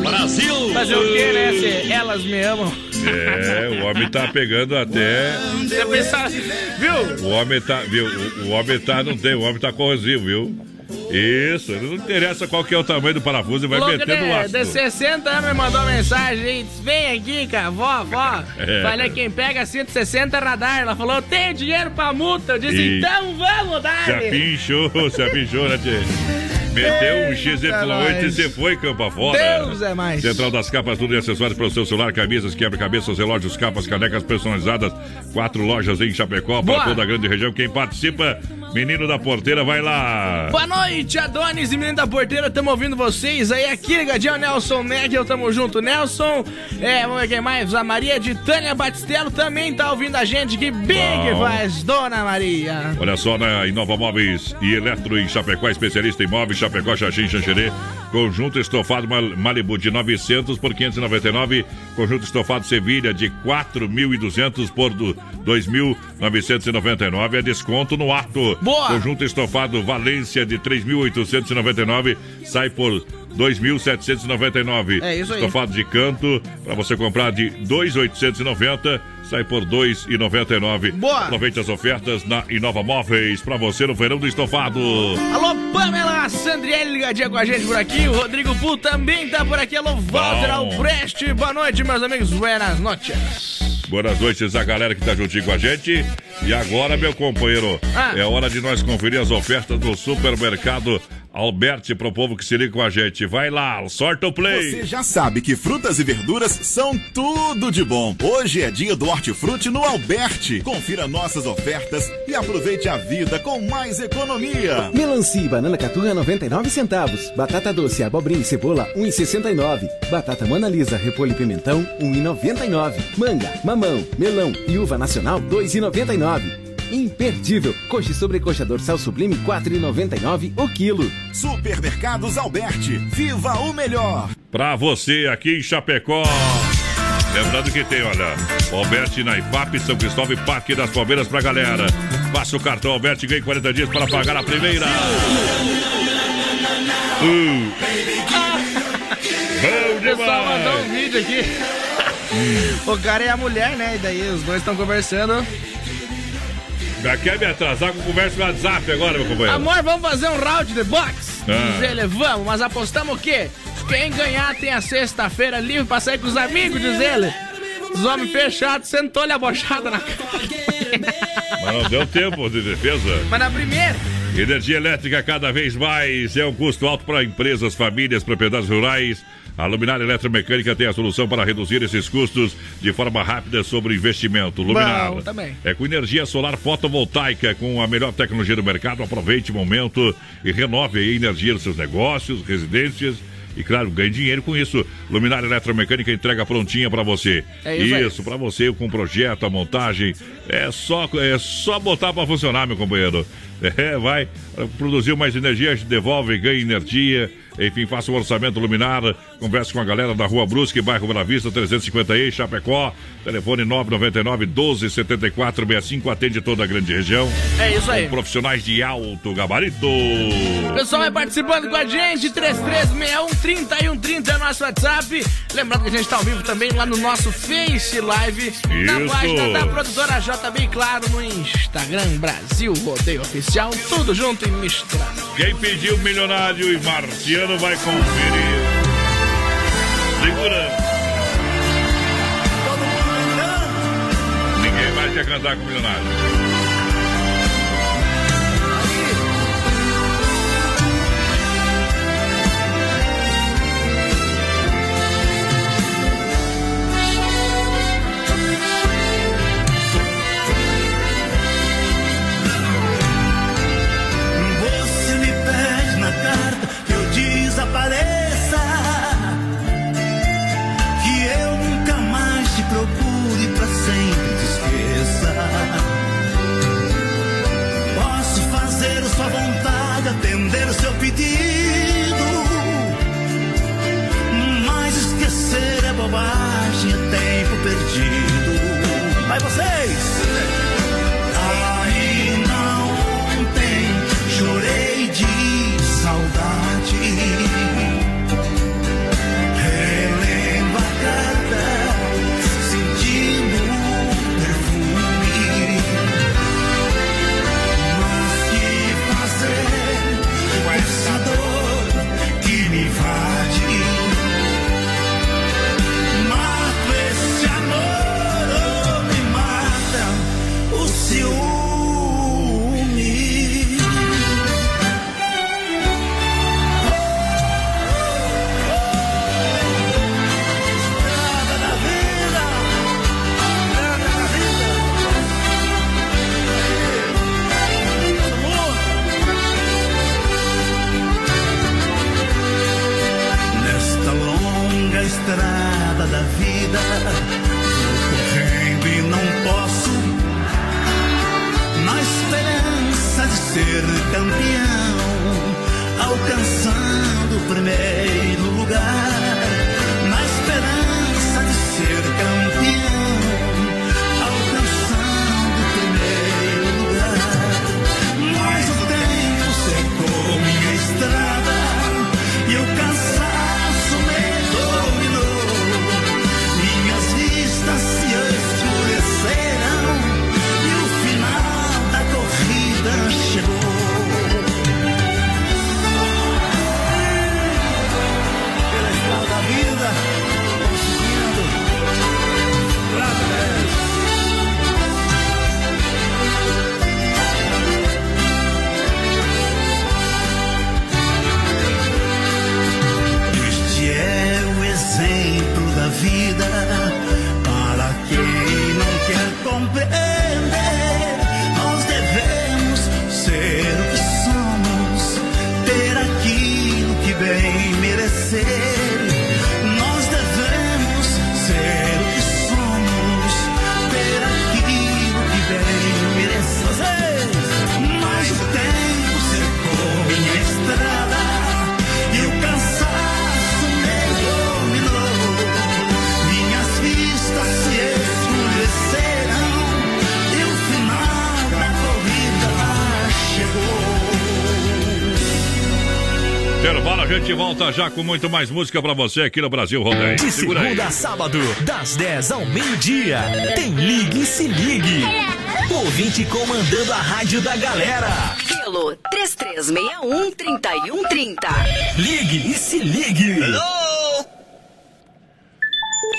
Brasil! Fazer o quê, né? Se elas me amam. É, o homem tá pegando até. Você pensa, viu? O homem tá. Viu? O, o homem tá. Não tem, o homem tá corrosivo, viu? Isso, não interessa qual que é o tamanho do parafuso, ele vai Louco metendo de, ácido. de 60 anos me mandou mensagem disse, vem aqui, cara, vó, vó. É. Falei, quem pega 160 radar. Ela falou, tenho dinheiro pra multa. Eu disse, E- então vamos dar. Se apinchou, se apinchou, né, tchê? Meteu um XY8 e você foi campo afora. Deus é mais. Central das Capas, tudo e acessórios para o seu celular, camisas, quebra-cabeças, relógios, capas, canecas personalizadas. Quatro lojas em Chapecó para Boa. toda a grande região. Quem participa, menino da porteira, vai lá. Boa noite, Adonis e menino da porteira, tamo ouvindo vocês aí aqui, ligadinho, Nelson Negel, tamo junto, Nelson, é, vamos ver quem mais, a Maria de Tânia Batistello também tá ouvindo a gente, que big faz, Dona Maria. Olha só, na Inova Móveis e Eletro em Chapecó, especialista em móveis, Chapecó, Xaxim, Xanxerê. Conjunto estofado Mal- Malibu de 900 por 599. Conjunto estofado Sevilha de 4.200 por do- 2.999. É desconto no ato. Boa! Conjunto estofado Valência de 3.899. Sai por 2.799. É isso aí. Estofado de canto, para você comprar de 2.890, sai por 2.099. Boa! Aproveite as ofertas na Inova Móveis para você no verão do estofado. Alô, Pamela Sandriele ligadinha com a gente por aqui. O Rodrigo Pu também tá por aqui. Alô, Walter Bom. Alpreste. Boa noite, meus amigos. Buenas noches. Boas noites a galera que tá juntinho com a gente. E agora, meu companheiro, Ah. é hora de nós conferir as ofertas do supermercado Alberti pro povo que se liga com a gente. Vai lá, sorta o play. Você já sabe que frutas e verduras são tudo de bom. Hoje é dia do hortifruti no Alberti. Confira nossas ofertas e aproveite a vida com mais economia. Melancia e banana caturra 99 centavos. Batata doce, abobrinha e cebola 1,69. Batata Mona Lisa, repolho e pimentão 1,99. Manga, mamão, melão e uva nacional 2,99. Imperdível. Coxa e sobrecoxa dorsal sublime 4,99 o quilo. Supermercados Alberti. Viva o melhor. Pra você aqui em Chapecó. Lembrando que tem, olha, Alberti na IFAP, São Cristóvão e Parque das Palmeiras pra galera. Passa o cartão Alberti e ganhe 40 dias para pagar a primeira. Uh. Bom O pessoal demais. mandou um vídeo aqui. O cara é a mulher, né? E daí os dois estão conversando. Já quer me atrasar com conversa no WhatsApp agora, meu companheiro? Amor, vamos fazer um round de boxe? Ah. Diz ele, vamos, mas apostamos o quê? Quem ganhar tem a sexta-feira livre pra sair com os amigos, diz ele. Os homens fechados, sentou-lhe a bochada na cara. Mas não deu tempo de defesa. Mas na primeira, Energia elétrica cada vez mais é um custo alto para empresas, famílias, propriedades rurais. A Luminar Eletromecânica tem a solução para reduzir esses custos de forma rápida sobre investimento. Luminar Bom, também. é com energia solar fotovoltaica, com a melhor tecnologia do mercado. Aproveite o momento e renove a energia dos seus negócios, residências. E claro, ganhe dinheiro com isso. Luminar Eletromecânica entrega prontinha para você. É isso. Isso, para você com o projeto, a montagem. É só, é só botar para funcionar, meu companheiro. É, vai. Produziu mais energia, a gente devolve, ganha energia. Enfim, faça um orçamento luminar. Converse com a galera da Rua Brusque, bairro Bela Vista, 350E, Chapecó. Telefone 999 1274 65. Atende toda a grande região. É isso aí. Com profissionais de alto gabarito. o pessoal vai participando com a gente. 3361-3130 é nosso WhatsApp. Lembrando que a gente tá ao vivo também lá no nosso Face Live. Na Isso. página da produtora JB, claro, no Instagram Brasil Rodeio Oficial. Tudo junto e misturado. Quem pediu milionário e Marciano vai conferir. Segura. Ninguém mais quer cantar com milionário. bobagem, tempo perdido. Mas vocês! Volta já com muito mais música pra você aqui no Brasil Rodeio. De Segura aí. segunda a sábado, das 10 ao meio-dia, tem Ligue e Se Ligue. Ouvinte comandando a rádio da galera. Pelo 3361-3130. Ligue e Se Ligue.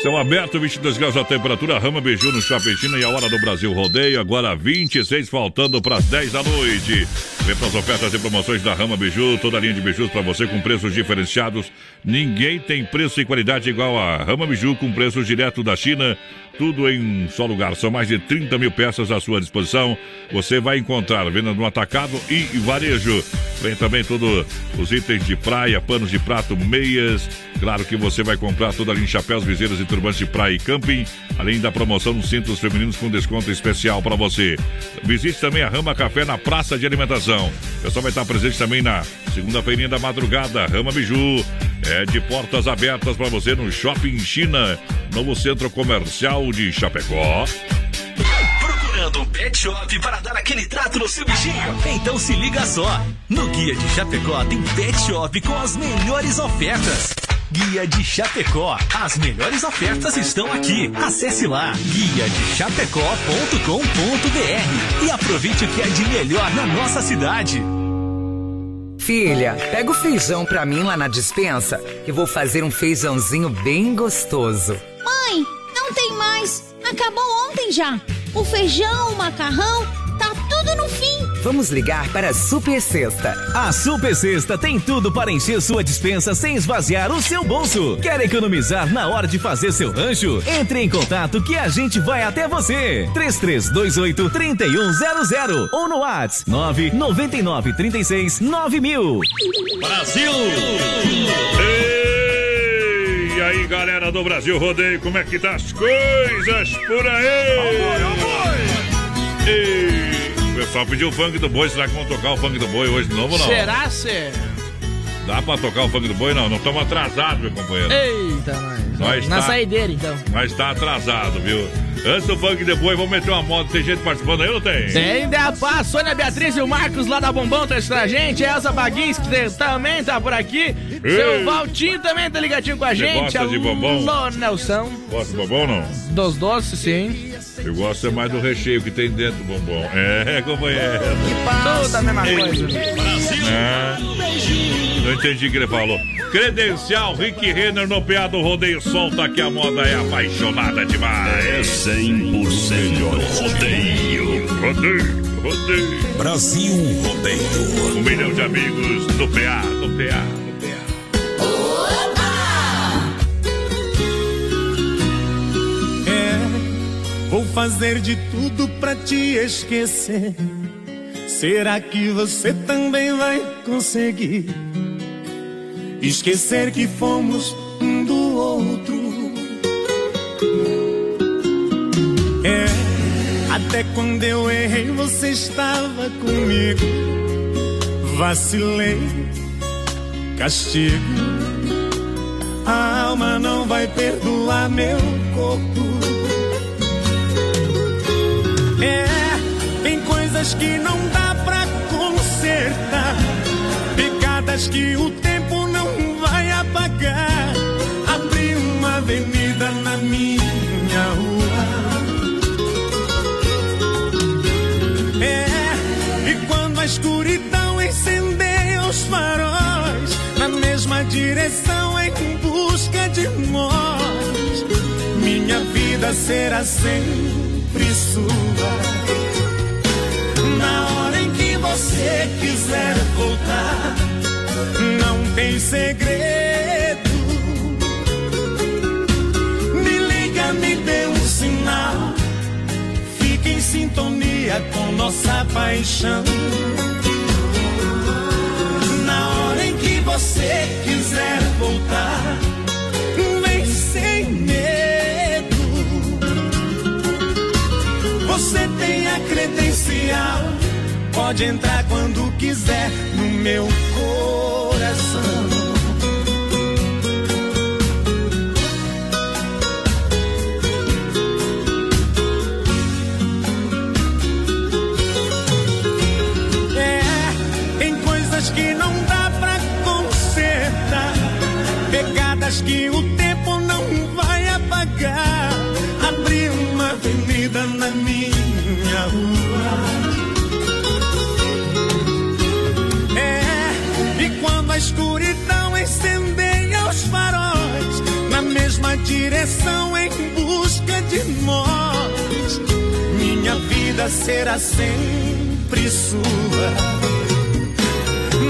São abertos 22 graus a temperatura, Rama Beiju no China e a hora do Brasil Rodeio, agora 26, faltando para as 10 da noite. Vem para as ofertas e promoções da Rama Beiju, toda a linha de beijos para você com preços diferenciados. Ninguém tem preço e qualidade igual a Rama Beiju com preços direto da China. Tudo em um só lugar. São mais de 30 mil peças à sua disposição. Você vai encontrar venda no atacado e varejo. Vem também todos os itens de praia, panos de prato, meias. Claro que você vai comprar toda a linha de chapéus, viseiras e turbantes de praia e camping. Além da promoção nos cintos femininos com desconto especial para você. Visite também a Rama Café na Praça de Alimentação. O pessoal vai estar presente também na segunda-feirinha da madrugada. Rama Biju é de portas abertas para você no Shopping China, novo centro comercial de Chapecó. Procurando um pet shop para dar aquele trato no seu bichinho? Então se liga só. No Guia de Chapecó tem pet shop com as melhores ofertas. Guia de Chapecó. As melhores ofertas estão aqui. Acesse lá guia de chapecó.com.br e aproveite o que é de melhor na nossa cidade. Filha, pega o feijão pra mim lá na dispensa, que vou fazer um feijãozinho bem gostoso. Mãe, não tem mais. Acabou ontem já. O feijão, o macarrão, tá tudo no fim. Vamos ligar para a Super Sexta. A Super Sexta tem tudo para encher sua dispensa sem esvaziar o seu bolso. Quer economizar na hora de fazer seu rancho? Entre em contato que a gente vai até você. 3328 3100 ou no WhatsApp 999 36 9000. Brasil! E aí, galera do Brasil Rodeio, como é que tá as coisas por aí? Ei, o pessoal pediu o funk do boi, será que vão tocar o funk do boi hoje de novo ou não? Será, Cê? Dá pra tocar o funk do boi? Não, não estamos atrasados, meu companheiro. Eita, nós. Nós Na tá- saideira, então. Mas tá atrasado, viu? Antes do funk de boi, vamos meter uma moda. Tem gente participando aí ou não tem? Tem Paz, Sônia Beatriz e o Marcos lá da Bombom tá a gente. Elza Baguins, que também tá por aqui. Seu Valtinho também tá ligadinho com a Você gente. gosta de bombom? Alô, Nelson. Gosta de bombom ou não? Dos doces, sim. Eu gosto é mais do recheio que tem dentro do bombom. É, companheiro. Tudo a mesma coisa. É. Não entendi o que ele falou. Credencial Rick Renner no PA do Rodeio Solta que a moda é apaixonada demais. É 100% rodeio. Rodeio, rodeio. Brasil Rodeio. Um milhão de amigos no PA, no PA, no PA. Fazer de tudo pra te esquecer. Será que você também vai conseguir esquecer que fomos um do outro? É, Até quando eu errei, você estava comigo. Vacilei, castigo. A alma não vai perdoar meu corpo. É, tem coisas que não dá pra consertar. Pecadas que o tempo não vai apagar. Abri uma avenida na minha rua. É, e quando a escuridão incendeia os faróis, na mesma direção em busca de nós, minha vida será sempre sua. Na hora em que você quiser voltar, não tem segredo. Me liga, me dê um sinal. Fique em sintonia com nossa paixão. Pode entrar quando quiser no meu coração. É, tem coisas que não dá pra consertar, pegadas que o escuridão incendeia os faróis, na mesma direção em busca de nós, minha vida será sempre sua.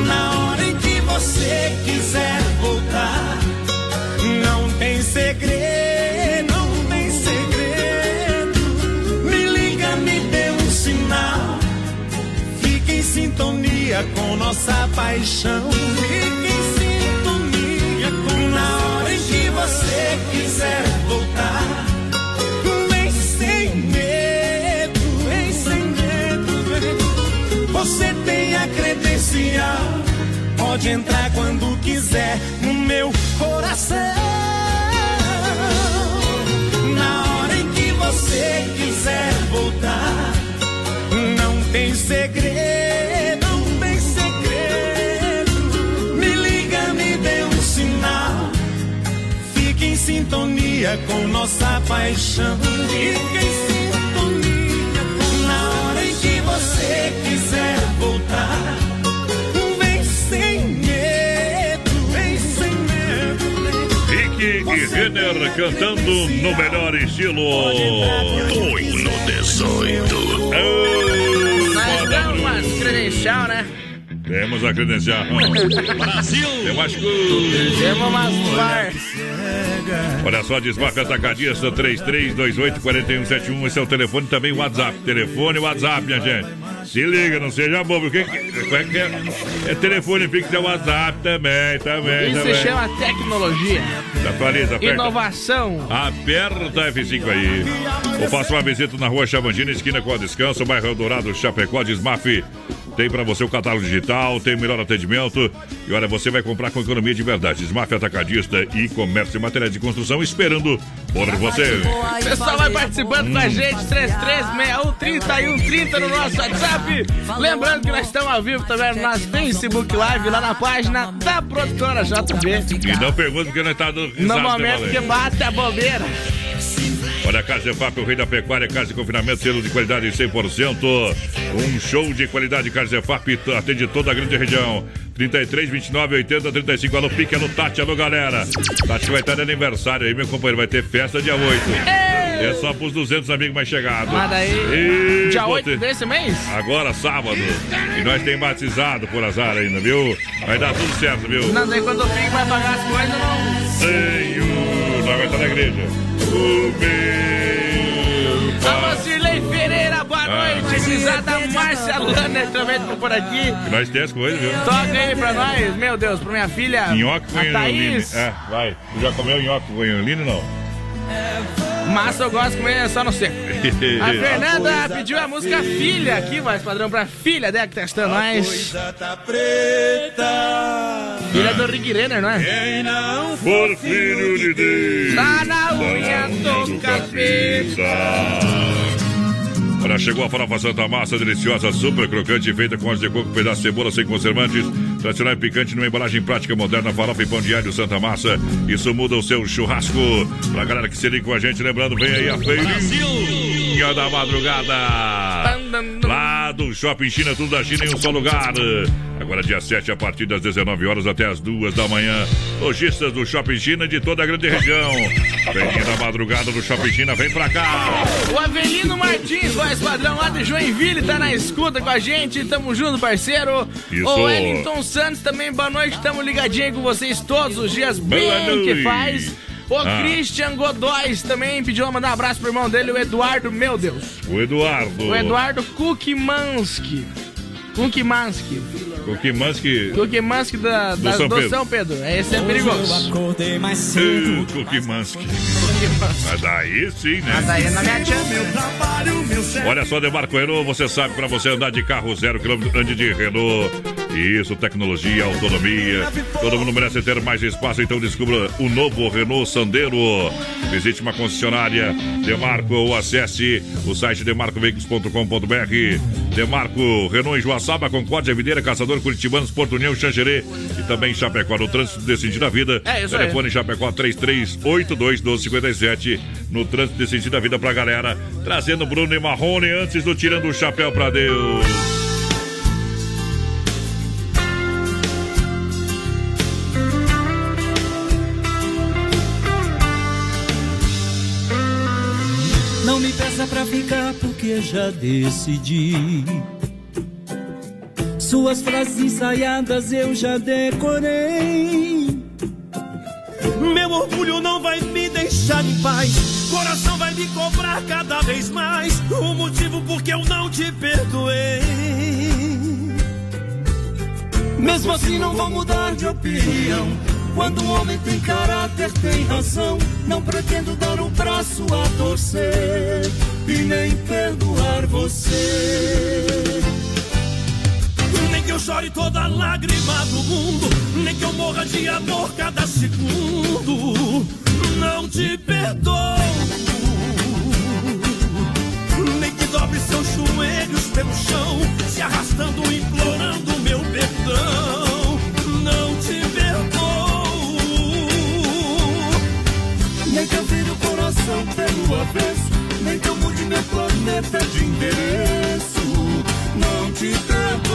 Na hora em que você quiser voltar, não tem segredo, com nossa paixão. Fique em sintonia com na hora em que você quiser voltar. Vem sem medo, vem sem medo. Você tem a credencial. Pode entrar quando quiser no meu coração. Na hora em que você quiser voltar, não tem segredo, sintonia com nossa paixão. Fique em sintonia na hora em que você quiser voltar. Vem sem medo, vem sem medo. Rick e Renner cantando no melhor estilo. Oi no 18. Nós damos umas credencial, né? Temos a credencial. Brasil! Temos umas bar. Olha só, desmarca atacadista 33284171. Esse é o telefone também o WhatsApp. Telefone e WhatsApp, minha gente. Se liga, não seja bobo. Quem, quem, é, que é? é telefone fixo, é WhatsApp também, também, Isso também. se chama tecnologia. Atualiza, aperta. Inovação. Aperta F5 aí. Ou faça uma visita na rua Chavandina, esquina com a Descanso, bairro Eldorado, Chapecó, Desmaf. Tem para você o catálogo digital, tem o melhor atendimento. E olha, você vai comprar com economia de verdade. Desmaf Atacadista e Comércio e Materiais de Construção esperando por você. O pessoal vai participando com a gente, 3361 no nosso WhatsApp. Lembrando que nós estamos ao vivo também no nosso Facebook Live, lá na página da produtora JB. E não pergunta porque nós estamos dando No momento né, que bate a bobeira. Olha, Casa EFAP, o rei da pecuária, casa de confinamento, selo de qualidade 100%. Um show de qualidade, Casa EFAP, atende toda a grande região. 33, 29, 80, 35. Alô, Pique, alô, Tati, alô, galera. Tati vai estar de aniversário aí, meu companheiro. Vai ter festa dia 8. É só pros 200 amigos mais chegados. Manda aí. E Dia vou 8 ter- desse mês? Agora, sábado. E nós tem batizado por azar ainda, viu? Vai dar tudo certo, viu? Não, daí quando o Pique vai pagar as coisas, não. Senhor, nós vai estar na igreja. O meu pai. Alô, Pereira, boa Ah. noite. Risada Márcia Lanner também tá por aqui. Nós temos as coisas, viu? Toca aí pra nós, meu Deus, pra minha filha. Nhoque com a. Thaís. É, vai. Tu já comeu nhoque com não? Massa eu gosto de comer só no seco. A Fernanda pediu a música Filha aqui, mais padrão pra filha dela que tá testando nós. Tá preta. Filha do Rick Renner, não é? Quem não For filho de Deus. Tá na unha do capeta. Olha, chegou a farofa Santa Massa, deliciosa, super crocante, feita com óleo de coco, pedaço de cebola sem conservantes, tradicional e picante numa embalagem prática moderna, farofa e pão de alho Santa Massa. Isso muda o seu churrasco. Pra galera que se liga com a gente, lembrando, vem aí a feirinha da madrugada. Lá do Shopping China, tudo da China em um só lugar. Agora dia 7, a partir das 19 horas até as 2 da manhã. Lojistas do Shopping China de toda a grande região. Feirinha da madrugada do Shopping China, vem pra cá. O Avelino Martins, voz padrão lá de Joinville, tá na escuta com a gente. Tamo junto, parceiro. Isso. O Wellington Santos também, boa noite. Tamo ligadinho aí com vocês todos os dias. Bem que faz. O Ah. Christian Godóis também pediu pra mandar um abraço pro irmão dele, o Eduardo, meu Deus. O Eduardo. O Eduardo Kukimanski. Kukimanski. Kukimanski. Kukimanski da, Do da- São do Pedro. São Pedro. Esse é perigoso. Acordei mais cedo. Kukimanski. Mas daí sim, né? Mas aí é na minha tia. Olha só, Demarco Renault, você sabe, para você andar de carro zero quilômetro, ande de Renault. Isso, tecnologia, autonomia. Todo mundo merece ter mais espaço, então descubra o novo Renault Sandero. Visite uma concessionária Demarco ou acesse o site demarcoveículos.com.br. Demarco Renault em Joaçaba, Concórdia, Videira, Caçador, Curitibanos, Porto União, Xangerê e também Chapecó. No trânsito sentido da vida. É, isso aí. Telefone Chapecó 3382 1257 no trânsito sentido da vida pra galera. Trazendo Bruno e Marrone antes do Tirando o Chapéu pra Deus. Ficar porque já decidi. Suas frases ensaiadas eu já decorei. Meu orgulho não vai me deixar em paz. Coração vai me cobrar cada vez mais. O motivo por que eu não te perdoei. Mesmo assim não vou mudar de opinião. Quando um homem tem caráter, tem razão. Não pretendo dar o braço a torcer e nem perdoar você. Nem que eu chore toda lágrima do mundo, nem que eu morra de amor cada segundo. Não te perdoo. Nem que dobre seus joelhos pelo chão, se arrastando, implorando meu perdão. Não te perdoo. Nem que eu vire o coração pelo avesso, meu planeta de endereço. Não te perdoo.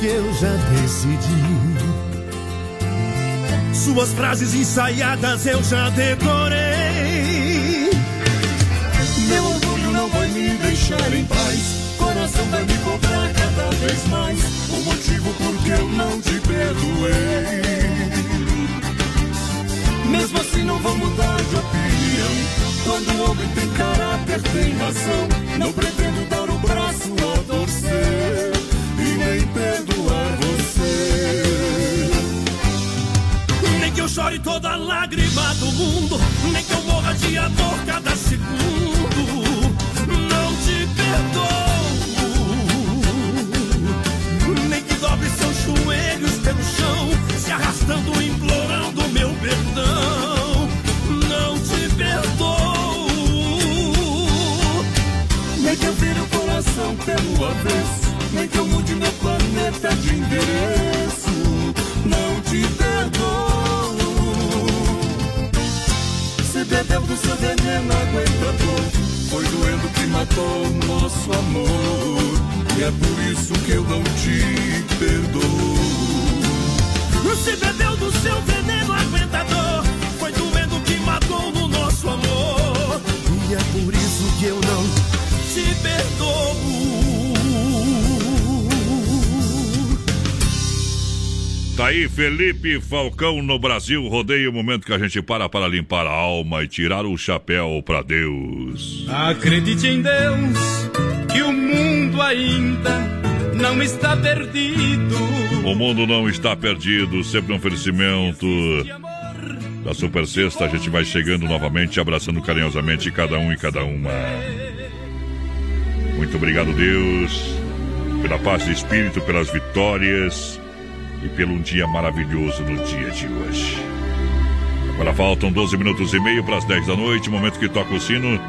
Porque eu já decidi. Suas frases ensaiadas eu já decorei. Meu orgulho não vai me deixar em paz. Coração vai me cobrar cada vez mais. O motivo por que eu não te perdoei. Mesmo assim não vou mudar de opinião. Quando o homem tem caráter, tem razão. Não pretendo dar o braço a toda lágrima do mundo, nem que eu morra de amor cada segundo. Não te perdoo. Nem que dobre seus joelhos pelo chão, se arrastando, implorando meu perdão. Não te perdoo. Nem que eu vire o coração pelo avesso, nem que eu mude meu planeta de endereço. Veneno aguentador, foi doendo que matou o nosso amor. E é por isso que eu não te perdoo. Se bebeu do seu veneno aguentador, foi doendo que matou no nosso amor. E é por isso que eu não te perdoo. Aí, Felipe Falcão no Brasil. Rodeio o momento que a gente para para limpar a alma e tirar o chapéu para Deus. Acredite em Deus que o mundo ainda não está perdido. O mundo não está perdido, sempre um oferecimento da Super Sexta. A gente vai chegando novamente, abraçando carinhosamente cada um e cada uma. Muito obrigado, Deus, pela paz de espírito, pelas vitórias e pelo um dia maravilhoso no dia de hoje. Agora faltam 12 minutos e meio para as 10 da noite, momento que toca o sino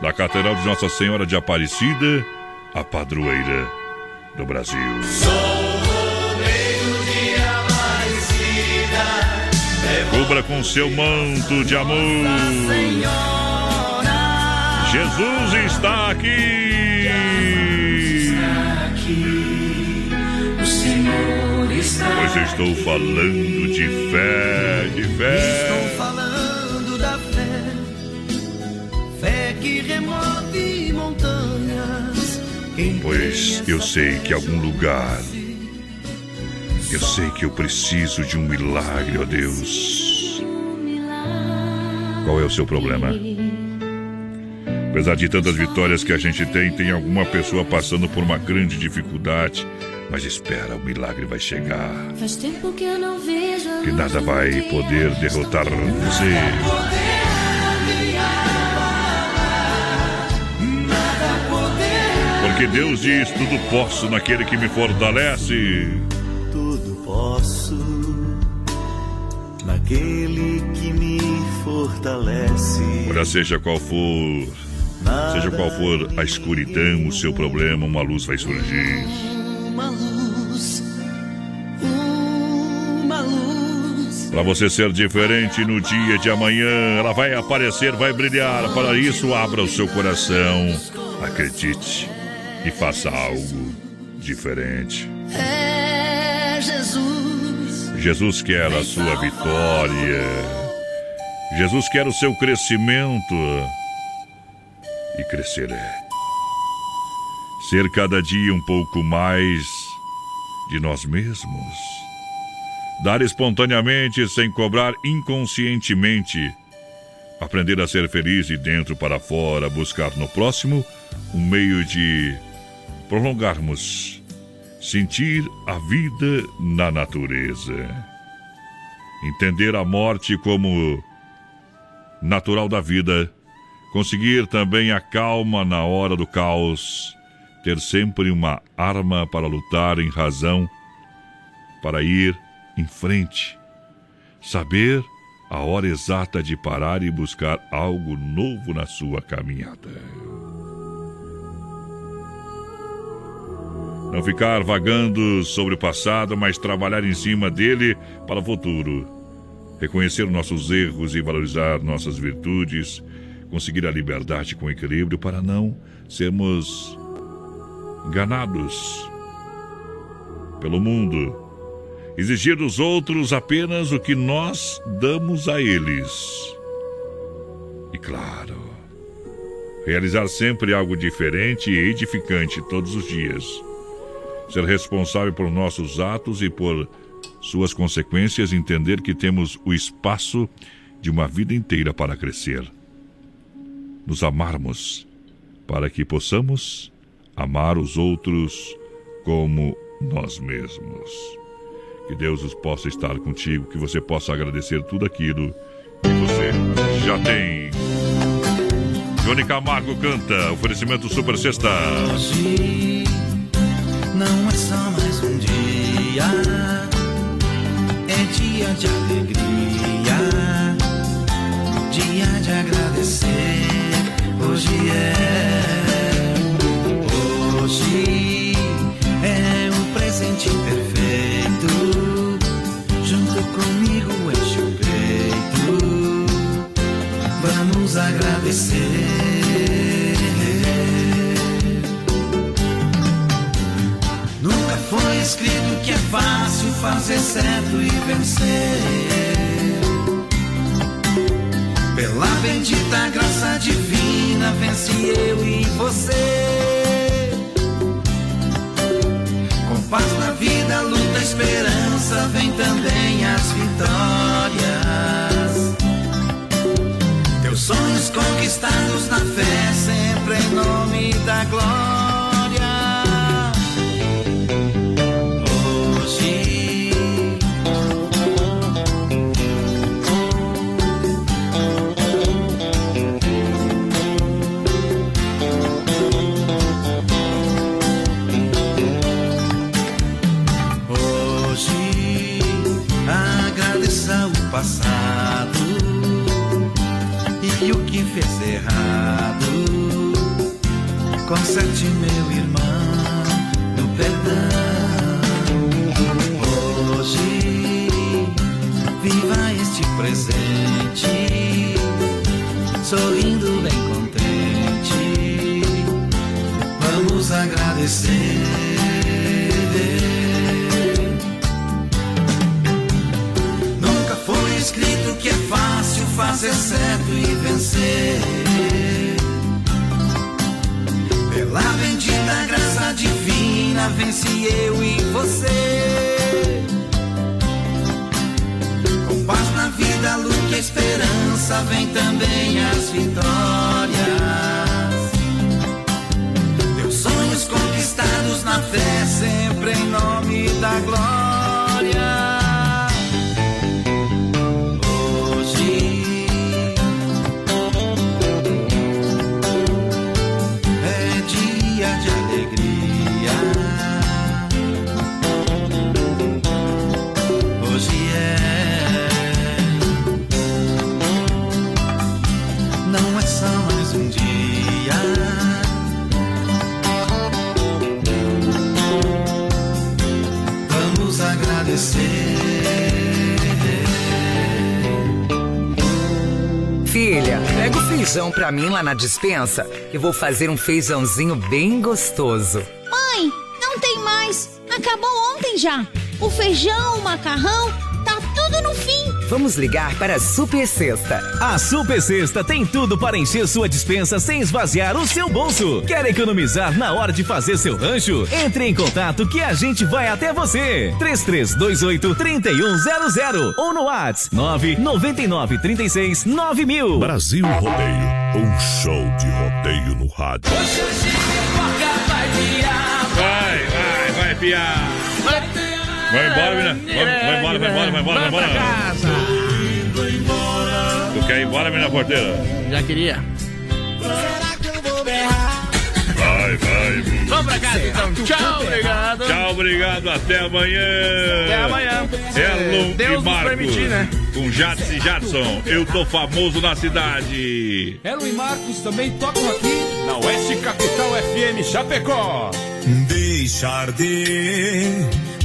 da Catedral de Nossa Senhora de Aparecida, a padroeira do Brasil. Cubra com seu manto de amor. Jesus está aqui. Pois eu estou falando de fé, de fé. Estou falando da fé, fé que remove montanhas. Pois eu sei que algum lugar. Eu sei que eu preciso de um milagre, ó Deus. Qual é o seu problema? Apesar de tantas vitórias que a gente tem, tem alguma pessoa passando por uma grande dificuldade. Mas espera, o milagre vai chegar. Faz tempo que eu não vejo Que nada vai poder derrotar você. Nada poder, Porque Deus diz: tudo posso naquele que me fortalece. Tudo posso naquele que me fortalece. Olha, seja qual for, seja qual for a escuridão, o seu problema, uma luz vai surgir. Para você ser diferente no dia de amanhã, ela vai aparecer, vai brilhar. Para isso, abra o seu coração, acredite e faça algo diferente. É Jesus, Jesus quer a sua vitória. Jesus quer o seu crescimento. E crescer é ser cada dia um pouco mais de nós mesmos. Dar espontaneamente, sem cobrar inconscientemente. Aprender a ser feliz de dentro para fora, buscar no próximo um meio de prolongarmos, sentir a vida na natureza. Entender a morte como natural da vida, conseguir também a calma na hora do caos, ter sempre uma arma para lutar em razão, para ir em frente, saber a hora exata de parar e buscar algo novo na sua caminhada. Não ficar vagando sobre o passado, mas trabalhar em cima dele para o futuro. Reconhecer nossos erros e valorizar nossas virtudes. Conseguir a liberdade com equilíbrio para não sermos enganados pelo mundo. Exigir dos outros apenas o que nós damos a eles. E claro, realizar sempre algo diferente e edificante todos os dias. Ser responsável por nossos atos e por suas consequências, entender que temos o espaço de uma vida inteira para crescer. Nos amarmos para que possamos amar os outros como nós mesmos. Que Deus os possa estar contigo, que você possa agradecer tudo aquilo que você já tem. Johnny Camargo canta, oferecimento Super Sexta. Hoje não é só mais um dia, é dia de alegria, dia de agradecer. Hoje é, hoje agradecer. Nunca foi escrito que é fácil fazer certo e vencer. Pela bendita graça divina, vence eu e você. Com paz na vida, luta, esperança, vem também as vitórias. Sonhos conquistados na fé, sempre em nome da glória. Conserte meu irmão no perdão. Hoje viva este presente, sorrindo bem contente. Vamos agradecer. Nunca foi escrito que é fácil fazer certo e vencer. Bendita graça divina, vence eu e você. Com paz na vida, luz e esperança, vem também as vitórias. Teus sonhos conquistados na fé, sempre em nome da glória. Feijão pra mim lá na dispensa, que vou fazer um feijãozinho bem gostoso. Mãe, não tem mais. Acabou ontem já. O feijão, o macarrão, Vamos ligar para a Super Sexta. A Super Sexta tem tudo para encher sua dispensa sem esvaziar o seu bolso. Quer economizar na hora de fazer seu rancho? Entre em contato que a gente vai até você. 3328 3100 ou no WhatsApp 999 36 9000. Brasil Rodeio, um show de rodeio no rádio. Vai, vai, vai, piar. Vai embora, menina. Vai, vai embora, vai embora, vai embora, vai embora. Quer ir embora, menina porteira? Já queria. Vai, vai. Vamos pra casa então. Tchau, obrigado. Tchau, obrigado. Até amanhã. Até amanhã. Elon Deus e Marcos. permitir, né? Com Jadson e Jadson. Eu tô famoso na cidade. Elo e Marcos também tocam aqui na Oeste Capital FM Chapecó. Deixa arder,